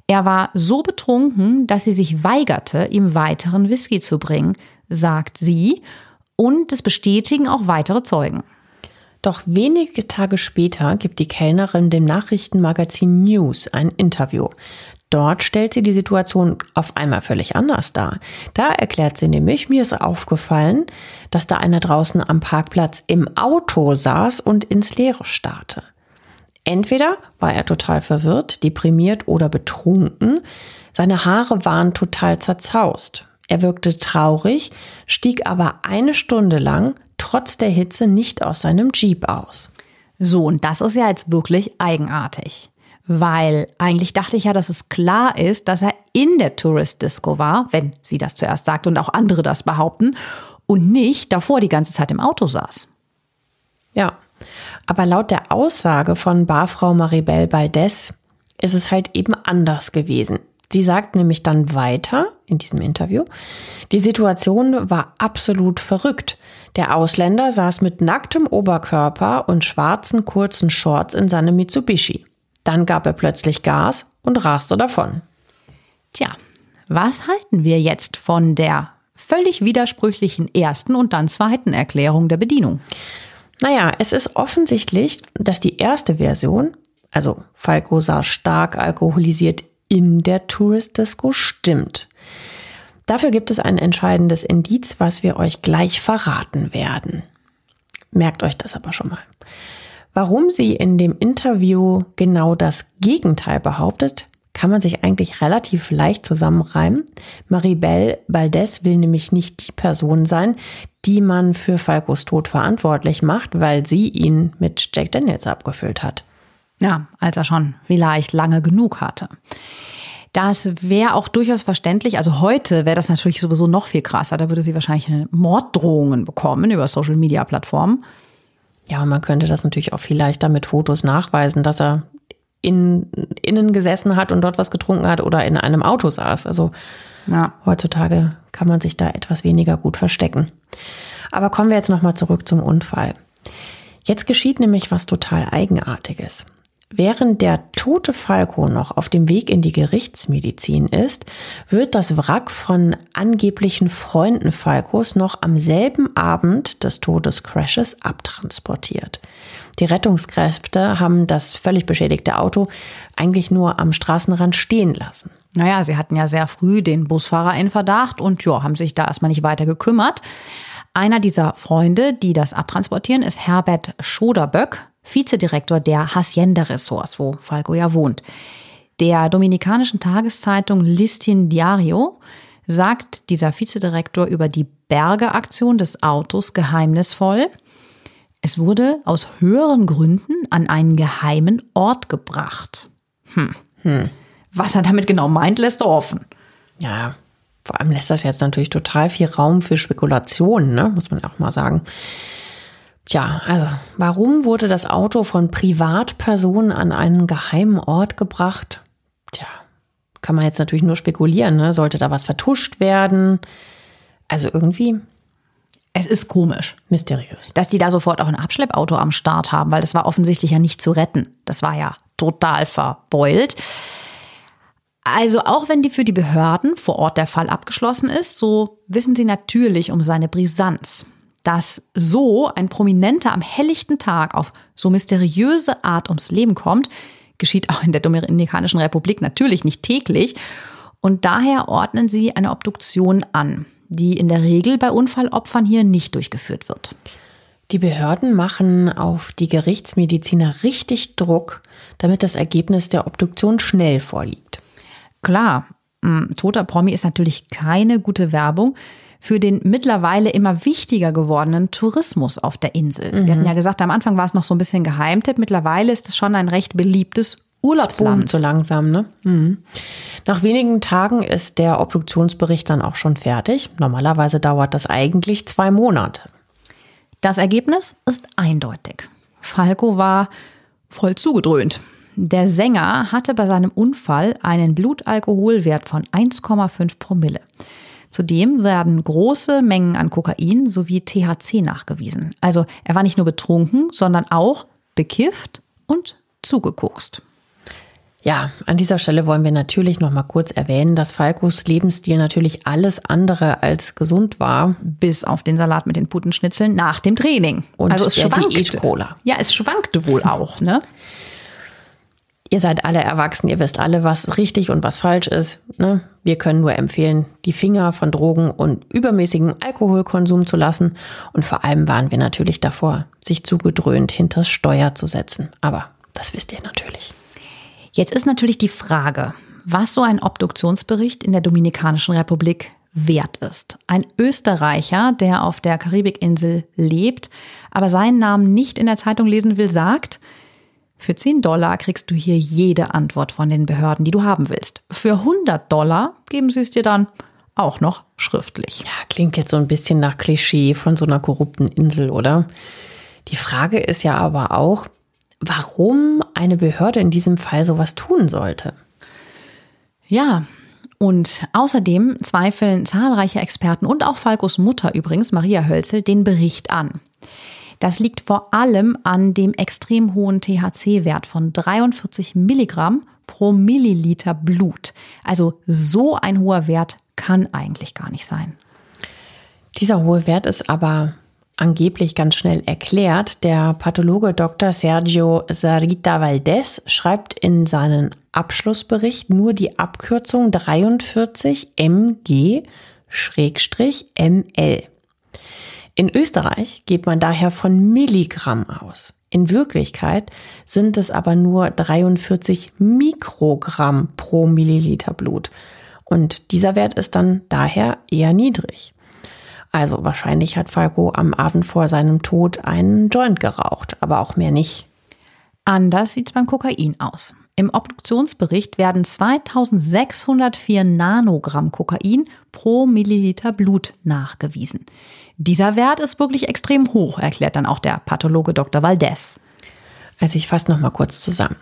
Er war so betrunken, dass sie sich weigerte, ihm weiteren Whisky zu bringen, sagt sie, und es bestätigen auch weitere Zeugen. Doch wenige Tage später gibt die Kellnerin dem Nachrichtenmagazin News ein Interview. Dort stellt sie die Situation auf einmal völlig anders dar. Da erklärt sie nämlich, mir ist aufgefallen, dass da einer draußen am Parkplatz im Auto saß und ins Leere starrte. Entweder war er total verwirrt, deprimiert oder betrunken. Seine Haare waren total zerzaust. Er wirkte traurig, stieg aber eine Stunde lang trotz der Hitze nicht aus seinem Jeep aus. So, und das ist ja jetzt wirklich eigenartig. Weil eigentlich dachte ich ja, dass es klar ist, dass er in der Tourist Disco war, wenn sie das zuerst sagt und auch andere das behaupten, und nicht davor die ganze Zeit im Auto saß. Ja, aber laut der Aussage von Barfrau Maribel Baldes ist es halt eben anders gewesen. Sie sagt nämlich dann weiter in diesem Interview, die Situation war absolut verrückt. Der Ausländer saß mit nacktem Oberkörper und schwarzen kurzen Shorts in seinem Mitsubishi. Dann gab er plötzlich Gas und raste davon. Tja, was halten wir jetzt von der völlig widersprüchlichen ersten und dann zweiten Erklärung der Bedienung? Naja, es ist offensichtlich, dass die erste Version, also Falco sah stark alkoholisiert in der Tourist Disco stimmt. Dafür gibt es ein entscheidendes Indiz, was wir euch gleich verraten werden. Merkt euch das aber schon mal. Warum sie in dem Interview genau das Gegenteil behauptet, kann man sich eigentlich relativ leicht zusammenreimen. Maribel Baldes will nämlich nicht die Person sein, die man für Falcos Tod verantwortlich macht, weil sie ihn mit Jack Daniels abgefüllt hat. Ja, als er schon vielleicht lange genug hatte. Das wäre auch durchaus verständlich. Also heute wäre das natürlich sowieso noch viel krasser. Da würde sie wahrscheinlich Morddrohungen bekommen über Social-Media-Plattformen. Ja, und man könnte das natürlich auch viel leichter mit Fotos nachweisen, dass er in, innen gesessen hat und dort was getrunken hat oder in einem Auto saß. Also ja. heutzutage kann man sich da etwas weniger gut verstecken. Aber kommen wir jetzt nochmal zurück zum Unfall. Jetzt geschieht nämlich was total Eigenartiges. Während der tote Falco noch auf dem Weg in die Gerichtsmedizin ist, wird das Wrack von angeblichen Freunden Falcos noch am selben Abend des Todescrashes abtransportiert. Die Rettungskräfte haben das völlig beschädigte Auto eigentlich nur am Straßenrand stehen lassen. Naja, sie hatten ja sehr früh den Busfahrer in Verdacht und ja, haben sich da erstmal nicht weiter gekümmert. Einer dieser Freunde, die das abtransportieren, ist Herbert Schoderböck. Vizedirektor der Hacienda-Ressorts, wo Falco ja wohnt. Der dominikanischen Tageszeitung Listin Diario sagt dieser Vizedirektor über die Bergeaktion des Autos geheimnisvoll. Es wurde aus höheren Gründen an einen geheimen Ort gebracht. Hm. Hm. Was er damit genau meint, lässt er offen. Ja, vor allem lässt das jetzt natürlich total viel Raum für Spekulationen, ne? muss man auch mal sagen. Tja, also warum wurde das Auto von Privatpersonen an einen geheimen Ort gebracht? Tja, kann man jetzt natürlich nur spekulieren. Ne? Sollte da was vertuscht werden? Also irgendwie. Es ist komisch. Mysteriös. Dass die da sofort auch ein Abschleppauto am Start haben, weil das war offensichtlich ja nicht zu retten. Das war ja total verbeult. Also auch wenn die für die Behörden vor Ort der Fall abgeschlossen ist, so wissen sie natürlich um seine Brisanz dass so ein Prominenter am helllichten Tag auf so mysteriöse Art ums Leben kommt, geschieht auch in der Dominikanischen Republik natürlich nicht täglich. Und daher ordnen sie eine Obduktion an, die in der Regel bei Unfallopfern hier nicht durchgeführt wird. Die Behörden machen auf die Gerichtsmediziner richtig Druck, damit das Ergebnis der Obduktion schnell vorliegt. Klar, toter Promi ist natürlich keine gute Werbung für den mittlerweile immer wichtiger gewordenen Tourismus auf der Insel. Mhm. Wir hatten ja gesagt, am Anfang war es noch so ein bisschen Geheimtipp. Mittlerweile ist es schon ein recht beliebtes Urlaubsland. So langsam, ne? Mhm. Nach wenigen Tagen ist der Obduktionsbericht dann auch schon fertig. Normalerweise dauert das eigentlich zwei Monate. Das Ergebnis ist eindeutig. Falco war voll zugedröhnt. Der Sänger hatte bei seinem Unfall einen Blutalkoholwert von 1,5 Promille. Zudem werden große Mengen an Kokain sowie THC nachgewiesen. Also er war nicht nur betrunken, sondern auch bekifft und zugekokst. Ja, an dieser Stelle wollen wir natürlich noch mal kurz erwähnen, dass Falkos Lebensstil natürlich alles andere als gesund war. Bis auf den Salat mit den Putenschnitzeln nach dem Training. Und also es schwankte. Ja, es schwankte wohl auch, ne? Ihr seid alle erwachsen, ihr wisst alle, was richtig und was falsch ist. Ne? Wir können nur empfehlen, die Finger von Drogen und übermäßigen Alkoholkonsum zu lassen. Und vor allem waren wir natürlich davor, sich zugedröhnt hinters Steuer zu setzen. Aber das wisst ihr natürlich. Jetzt ist natürlich die Frage, was so ein Obduktionsbericht in der Dominikanischen Republik wert ist. Ein Österreicher, der auf der Karibikinsel lebt, aber seinen Namen nicht in der Zeitung lesen will, sagt, für 10 Dollar kriegst du hier jede Antwort von den Behörden, die du haben willst. Für 100 Dollar geben sie es dir dann auch noch schriftlich. Ja, klingt jetzt so ein bisschen nach Klischee von so einer korrupten Insel, oder? Die Frage ist ja aber auch, warum eine Behörde in diesem Fall sowas tun sollte. Ja, und außerdem zweifeln zahlreiche Experten und auch Falkos Mutter übrigens, Maria Hölzel, den Bericht an. Das liegt vor allem an dem extrem hohen THC-Wert von 43 Milligramm pro Milliliter Blut. Also so ein hoher Wert kann eigentlich gar nicht sein. Dieser hohe Wert ist aber angeblich ganz schnell erklärt. Der Pathologe Dr. Sergio Sarita Valdez schreibt in seinen Abschlussbericht nur die Abkürzung 43 MG-ML. In Österreich geht man daher von Milligramm aus. In Wirklichkeit sind es aber nur 43 Mikrogramm pro Milliliter Blut. Und dieser Wert ist dann daher eher niedrig. Also wahrscheinlich hat Falco am Abend vor seinem Tod einen Joint geraucht, aber auch mehr nicht. Anders sieht es beim Kokain aus. Im Obduktionsbericht werden 2604 Nanogramm Kokain pro Milliliter Blut nachgewiesen. Dieser Wert ist wirklich extrem hoch, erklärt dann auch der Pathologe Dr. Valdez. Also ich fasse noch mal kurz zusammen.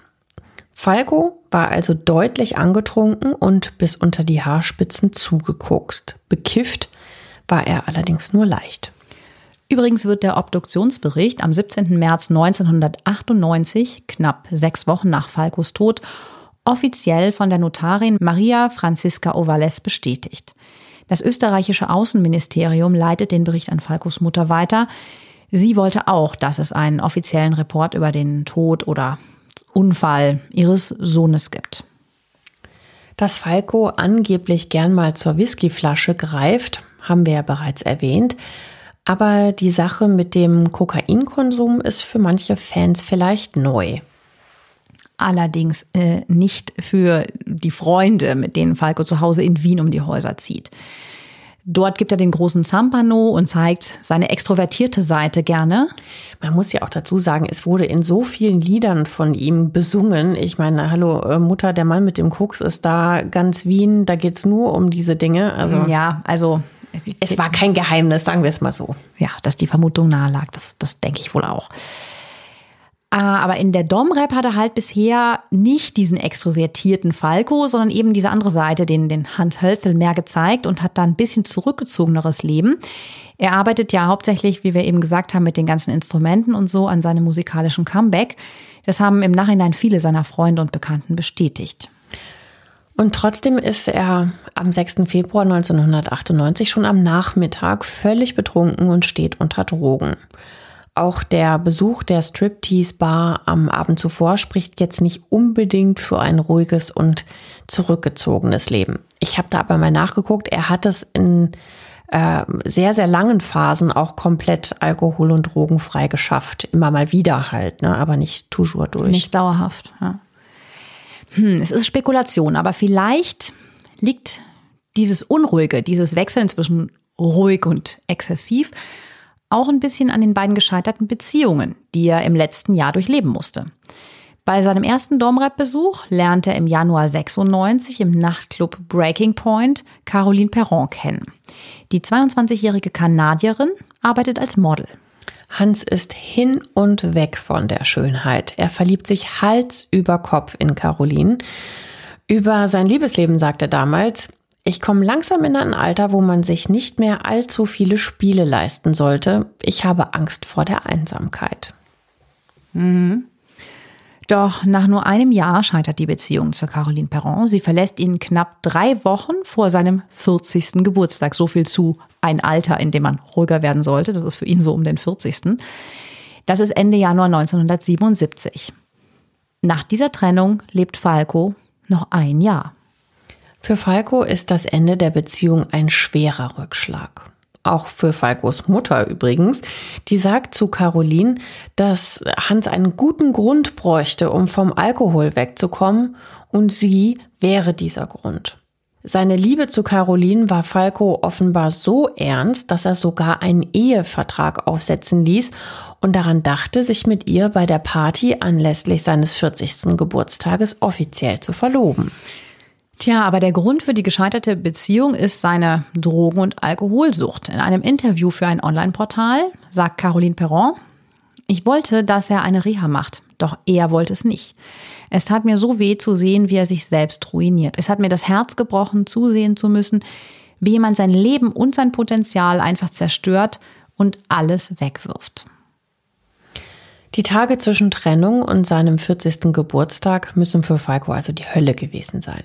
Falco war also deutlich angetrunken und bis unter die Haarspitzen zugekokst. Bekifft war er allerdings nur leicht. Übrigens wird der Obduktionsbericht am 17. März 1998, knapp sechs Wochen nach Falcos Tod, offiziell von der Notarin Maria Franziska Ovales bestätigt. Das österreichische Außenministerium leitet den Bericht an Falcos Mutter weiter. Sie wollte auch, dass es einen offiziellen Report über den Tod oder Unfall ihres Sohnes gibt. Dass Falco angeblich gern mal zur Whiskyflasche greift, haben wir ja bereits erwähnt. Aber die Sache mit dem Kokainkonsum ist für manche Fans vielleicht neu. Allerdings äh, nicht für die Freunde, mit denen Falco zu Hause in Wien um die Häuser zieht. Dort gibt er den großen Zampano und zeigt seine extrovertierte Seite gerne. Man muss ja auch dazu sagen, es wurde in so vielen Liedern von ihm besungen. Ich meine, hallo äh, Mutter, der Mann mit dem Koks ist da, ganz Wien, da geht's nur um diese Dinge. Also ja, also es war kein Geheimnis, sagen wir es mal so. Ja, dass die Vermutung nahe lag, das, das denke ich wohl auch. Ah, aber in der Dom-Rap hat er halt bisher nicht diesen extrovertierten Falco, sondern eben diese andere Seite, den, den Hans Hölzel mehr gezeigt und hat da ein bisschen zurückgezogeneres Leben. Er arbeitet ja hauptsächlich, wie wir eben gesagt haben, mit den ganzen Instrumenten und so an seinem musikalischen Comeback. Das haben im Nachhinein viele seiner Freunde und Bekannten bestätigt. Und trotzdem ist er am 6. Februar 1998 schon am Nachmittag völlig betrunken und steht unter Drogen. Auch der Besuch der Striptease-Bar am Abend zuvor spricht jetzt nicht unbedingt für ein ruhiges und zurückgezogenes Leben. Ich habe da aber mal nachgeguckt, er hat es in äh, sehr, sehr langen Phasen auch komplett alkohol- und drogenfrei geschafft. Immer mal wieder halt, ne? aber nicht toujours durch. Nicht dauerhaft, ja. Hm, es ist Spekulation, aber vielleicht liegt dieses Unruhige, dieses Wechseln zwischen ruhig und exzessiv auch ein bisschen an den beiden gescheiterten Beziehungen, die er im letzten Jahr durchleben musste. Bei seinem ersten Domrep-Besuch lernt er im Januar 96 im Nachtclub Breaking Point Caroline Perron kennen. Die 22-jährige Kanadierin arbeitet als Model. Hans ist hin und weg von der Schönheit. Er verliebt sich Hals über Kopf in Caroline. Über sein Liebesleben sagt er damals, Ich komme langsam in ein Alter, wo man sich nicht mehr allzu viele Spiele leisten sollte. Ich habe Angst vor der Einsamkeit. Mhm. Doch nach nur einem Jahr scheitert die Beziehung zu Caroline Perron. Sie verlässt ihn knapp drei Wochen vor seinem 40. Geburtstag. So viel zu ein Alter, in dem man ruhiger werden sollte. Das ist für ihn so um den 40. Das ist Ende Januar 1977. Nach dieser Trennung lebt Falco noch ein Jahr. Für Falco ist das Ende der Beziehung ein schwerer Rückschlag auch für Falkos Mutter übrigens, die sagt zu Caroline, dass Hans einen guten Grund bräuchte, um vom Alkohol wegzukommen, und sie wäre dieser Grund. Seine Liebe zu Caroline war Falco offenbar so ernst, dass er sogar einen Ehevertrag aufsetzen ließ und daran dachte, sich mit ihr bei der Party anlässlich seines 40. Geburtstages offiziell zu verloben. Tja, aber der Grund für die gescheiterte Beziehung ist seine Drogen- und Alkoholsucht. In einem Interview für ein Online-Portal sagt Caroline Perron, ich wollte, dass er eine Reha macht, doch er wollte es nicht. Es tat mir so weh zu sehen, wie er sich selbst ruiniert. Es hat mir das Herz gebrochen, zusehen zu müssen, wie jemand sein Leben und sein Potenzial einfach zerstört und alles wegwirft. Die Tage zwischen Trennung und seinem 40. Geburtstag müssen für Falco also die Hölle gewesen sein.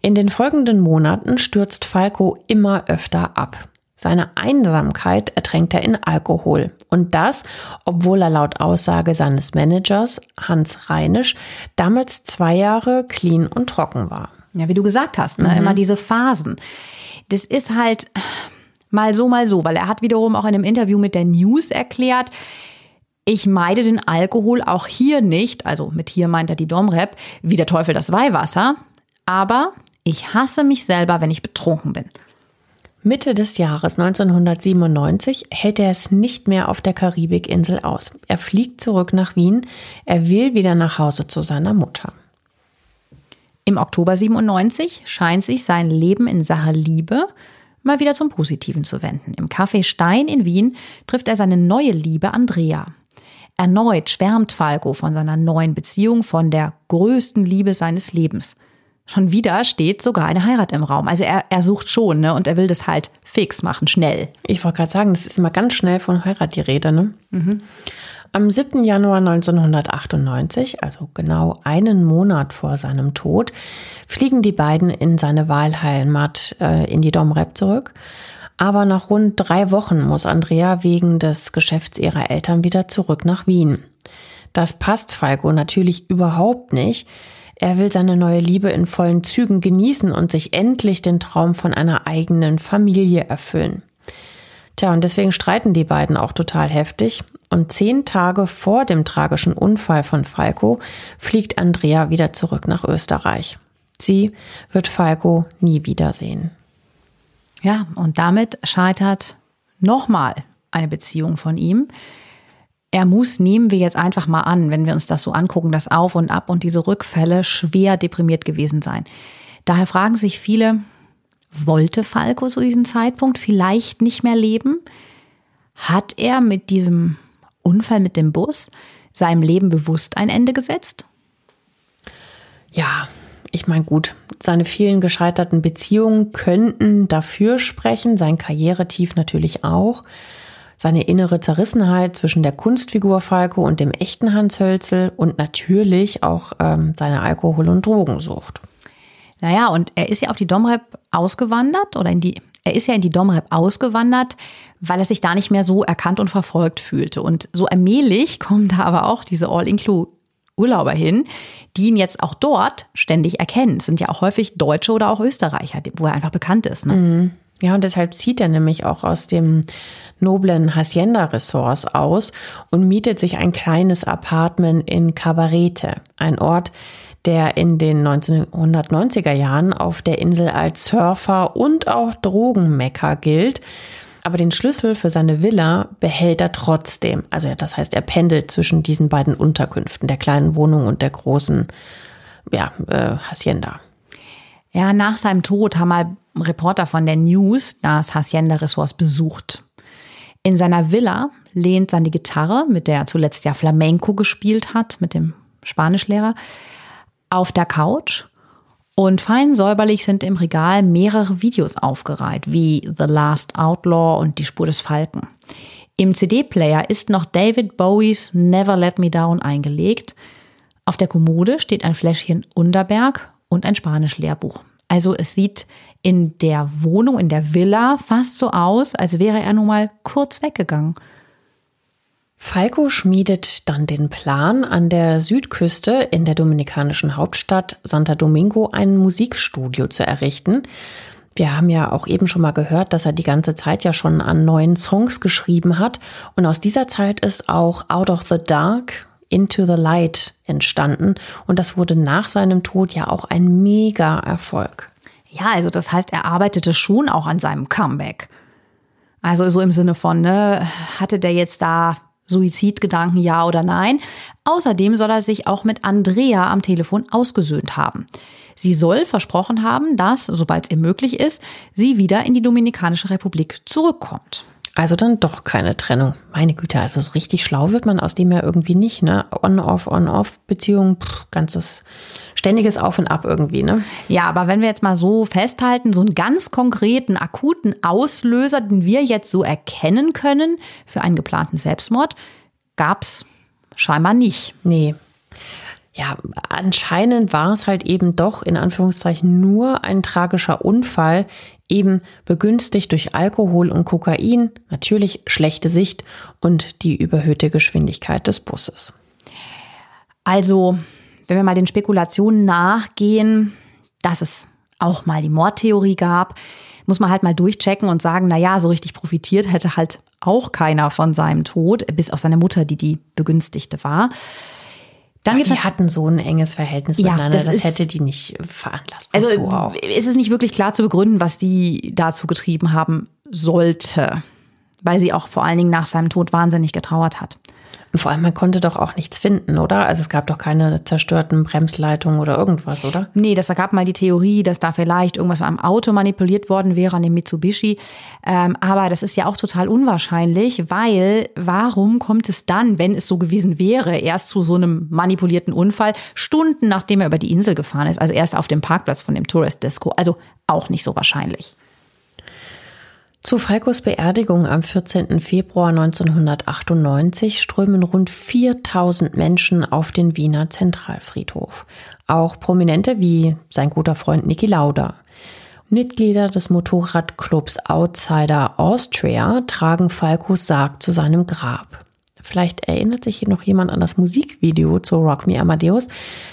In den folgenden Monaten stürzt Falco immer öfter ab. Seine Einsamkeit ertränkt er in Alkohol. Und das, obwohl er laut Aussage seines Managers, Hans Reinisch, damals zwei Jahre clean und trocken war. Ja, wie du gesagt hast, ne? Mhm. immer diese Phasen. Das ist halt mal so, mal so, weil er hat wiederum auch in einem Interview mit der News erklärt, ich meide den Alkohol auch hier nicht, also mit hier meint er die Domrep, wie der Teufel das Weihwasser, aber ich hasse mich selber, wenn ich betrunken bin. Mitte des Jahres 1997 hält er es nicht mehr auf der Karibikinsel aus. Er fliegt zurück nach Wien. Er will wieder nach Hause zu seiner Mutter. Im Oktober 97 scheint sich sein Leben in Sache Liebe mal wieder zum Positiven zu wenden. Im Café Stein in Wien trifft er seine neue Liebe Andrea. Erneut schwärmt Falco von seiner neuen Beziehung, von der größten Liebe seines Lebens. Schon wieder steht sogar eine Heirat im Raum. Also er, er sucht schon, ne? Und er will das halt fix machen, schnell. Ich wollte gerade sagen, das ist immer ganz schnell von Heirat die Rede, ne? Mhm. Am 7. Januar 1998, also genau einen Monat vor seinem Tod, fliegen die beiden in seine Wahlheimat äh, in die Domrep zurück. Aber nach rund drei Wochen muss Andrea wegen des Geschäfts ihrer Eltern wieder zurück nach Wien. Das passt Falco natürlich überhaupt nicht. Er will seine neue Liebe in vollen Zügen genießen und sich endlich den Traum von einer eigenen Familie erfüllen. Tja, und deswegen streiten die beiden auch total heftig. Und zehn Tage vor dem tragischen Unfall von Falco fliegt Andrea wieder zurück nach Österreich. Sie wird Falco nie wiedersehen. Ja, und damit scheitert nochmal eine Beziehung von ihm. Er muss, nehmen wir jetzt einfach mal an, wenn wir uns das so angucken, das Auf und Ab und diese Rückfälle schwer deprimiert gewesen sein. Daher fragen sich viele, wollte Falco zu diesem Zeitpunkt vielleicht nicht mehr leben? Hat er mit diesem Unfall mit dem Bus seinem Leben bewusst ein Ende gesetzt? Ja, ich meine, gut, seine vielen gescheiterten Beziehungen könnten dafür sprechen, sein Karrieretief natürlich auch. Seine innere Zerrissenheit zwischen der Kunstfigur Falco und dem echten Hans Hölzel und natürlich auch ähm, seine Alkohol- und Drogensucht. Naja, und er ist ja auf die Domrep ausgewandert oder in die, er ist ja in die Domrep ausgewandert, weil er sich da nicht mehr so erkannt und verfolgt fühlte. Und so allmählich kommen da aber auch diese All-Inclusive Urlauber hin, die ihn jetzt auch dort ständig erkennen. Es sind ja auch häufig Deutsche oder auch Österreicher, wo er einfach bekannt ist. Ne? Mhm. Ja, und deshalb zieht er nämlich auch aus dem noblen Hacienda-Ressorts aus und mietet sich ein kleines Apartment in Cabarete, ein Ort, der in den 1990er Jahren auf der Insel als Surfer und auch Drogenmecker gilt. Aber den Schlüssel für seine Villa behält er trotzdem. Also das heißt, er pendelt zwischen diesen beiden Unterkünften, der kleinen Wohnung und der großen ja, äh, Hacienda. Ja, nach seinem Tod haben mal Reporter von der News das Hacienda Ressorts besucht. In seiner Villa lehnt seine Gitarre, mit der er zuletzt ja Flamenco gespielt hat, mit dem Spanischlehrer, auf der Couch Und fein säuberlich sind im Regal mehrere Videos aufgereiht, wie The Last Outlaw und Die Spur des Falken. Im CD-Player ist noch David Bowies Never Let Me Down eingelegt. Auf der Kommode steht ein Fläschchen Underberg und ein Spanisch-Lehrbuch. Also es sieht in der Wohnung, in der Villa fast so aus, als wäre er nun mal kurz weggegangen. Falco schmiedet dann den Plan, an der Südküste in der dominikanischen Hauptstadt Santa Domingo ein Musikstudio zu errichten. Wir haben ja auch eben schon mal gehört, dass er die ganze Zeit ja schon an neuen Songs geschrieben hat. Und aus dieser Zeit ist auch Out of the Dark, Into the Light entstanden. Und das wurde nach seinem Tod ja auch ein mega Erfolg. Ja, also das heißt, er arbeitete schon auch an seinem Comeback. Also so im Sinne von, ne, hatte der jetzt da Suizidgedanken, ja oder nein? Außerdem soll er sich auch mit Andrea am Telefon ausgesöhnt haben. Sie soll versprochen haben, dass, sobald es ihr möglich ist, sie wieder in die Dominikanische Republik zurückkommt. Also dann doch keine Trennung. Meine Güte, also so richtig schlau wird man aus dem ja irgendwie nicht, ne? On-off, on-off Beziehung, pff, ganzes ständiges Auf und Ab irgendwie, ne? Ja, aber wenn wir jetzt mal so festhalten, so einen ganz konkreten, akuten Auslöser, den wir jetzt so erkennen können für einen geplanten Selbstmord, gab's scheinbar nicht. Nee. Ja, anscheinend war es halt eben doch in Anführungszeichen nur ein tragischer Unfall, eben begünstigt durch Alkohol und Kokain, natürlich schlechte Sicht und die überhöhte Geschwindigkeit des Busses. Also, wenn wir mal den Spekulationen nachgehen, dass es auch mal die Mordtheorie gab, muss man halt mal durchchecken und sagen, na ja, so richtig profitiert hätte halt auch keiner von seinem Tod, bis auf seine Mutter, die die Begünstigte war. Dann Ach, die hatten so ein enges Verhältnis ja, miteinander, das, das hätte die nicht veranlasst. Also so auch. ist es nicht wirklich klar zu begründen, was die dazu getrieben haben sollte, weil sie auch vor allen Dingen nach seinem Tod wahnsinnig getrauert hat. Und vor allem, man konnte doch auch nichts finden, oder? Also es gab doch keine zerstörten Bremsleitungen oder irgendwas, oder? Nee, das gab mal die Theorie, dass da vielleicht irgendwas am Auto manipuliert worden wäre, an dem Mitsubishi. Ähm, aber das ist ja auch total unwahrscheinlich, weil warum kommt es dann, wenn es so gewesen wäre, erst zu so einem manipulierten Unfall, Stunden nachdem er über die Insel gefahren ist, also erst auf dem Parkplatz von dem Tourist Disco? Also auch nicht so wahrscheinlich. Zu Falkos Beerdigung am 14. Februar 1998 strömen rund 4000 Menschen auf den Wiener Zentralfriedhof. Auch Prominente wie sein guter Freund Niki Lauda. Mitglieder des Motorradclubs Outsider Austria tragen Falkos Sarg zu seinem Grab. Vielleicht erinnert sich hier noch jemand an das Musikvideo zu Rock Me Amadeus.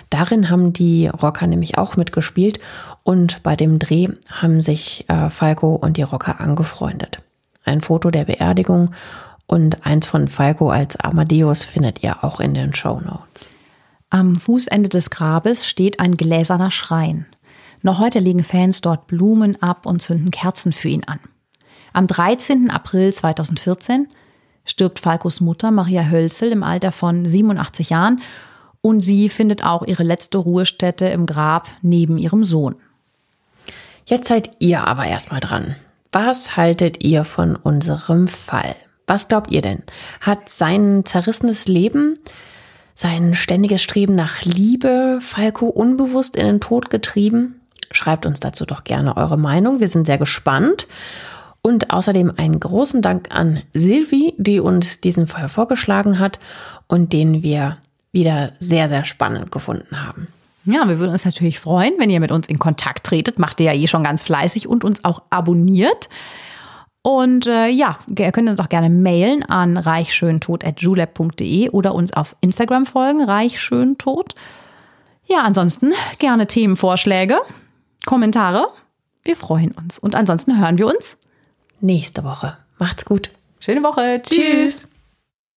Darin haben die Rocker nämlich auch mitgespielt und bei dem Dreh haben sich äh, Falco und die Rocker angefreundet. Ein Foto der Beerdigung und eins von Falco als Amadeus findet ihr auch in den Show Notes. Am Fußende des Grabes steht ein gläserner Schrein. Noch heute legen Fans dort Blumen ab und zünden Kerzen für ihn an. Am 13. April 2014 stirbt Falkos Mutter Maria Hölzel im Alter von 87 Jahren und sie findet auch ihre letzte Ruhestätte im Grab neben ihrem Sohn. Jetzt seid ihr aber erstmal dran. Was haltet ihr von unserem Fall? Was glaubt ihr denn? Hat sein zerrissenes Leben, sein ständiges Streben nach Liebe Falco unbewusst in den Tod getrieben? Schreibt uns dazu doch gerne eure Meinung. Wir sind sehr gespannt. Und außerdem einen großen Dank an Silvi, die uns diesen Fall vorgeschlagen hat und den wir wieder sehr, sehr spannend gefunden haben. Ja, wir würden uns natürlich freuen, wenn ihr mit uns in Kontakt tretet. Macht ihr ja eh schon ganz fleißig und uns auch abonniert. Und äh, ja, ihr könnt uns auch gerne mailen an reichschöntod.julep.de oder uns auf Instagram folgen, reichschöntod. Ja, ansonsten gerne Themenvorschläge, Kommentare. Wir freuen uns. Und ansonsten hören wir uns nächste Woche. Macht's gut. Schöne Woche. Tschüss. Tschüss.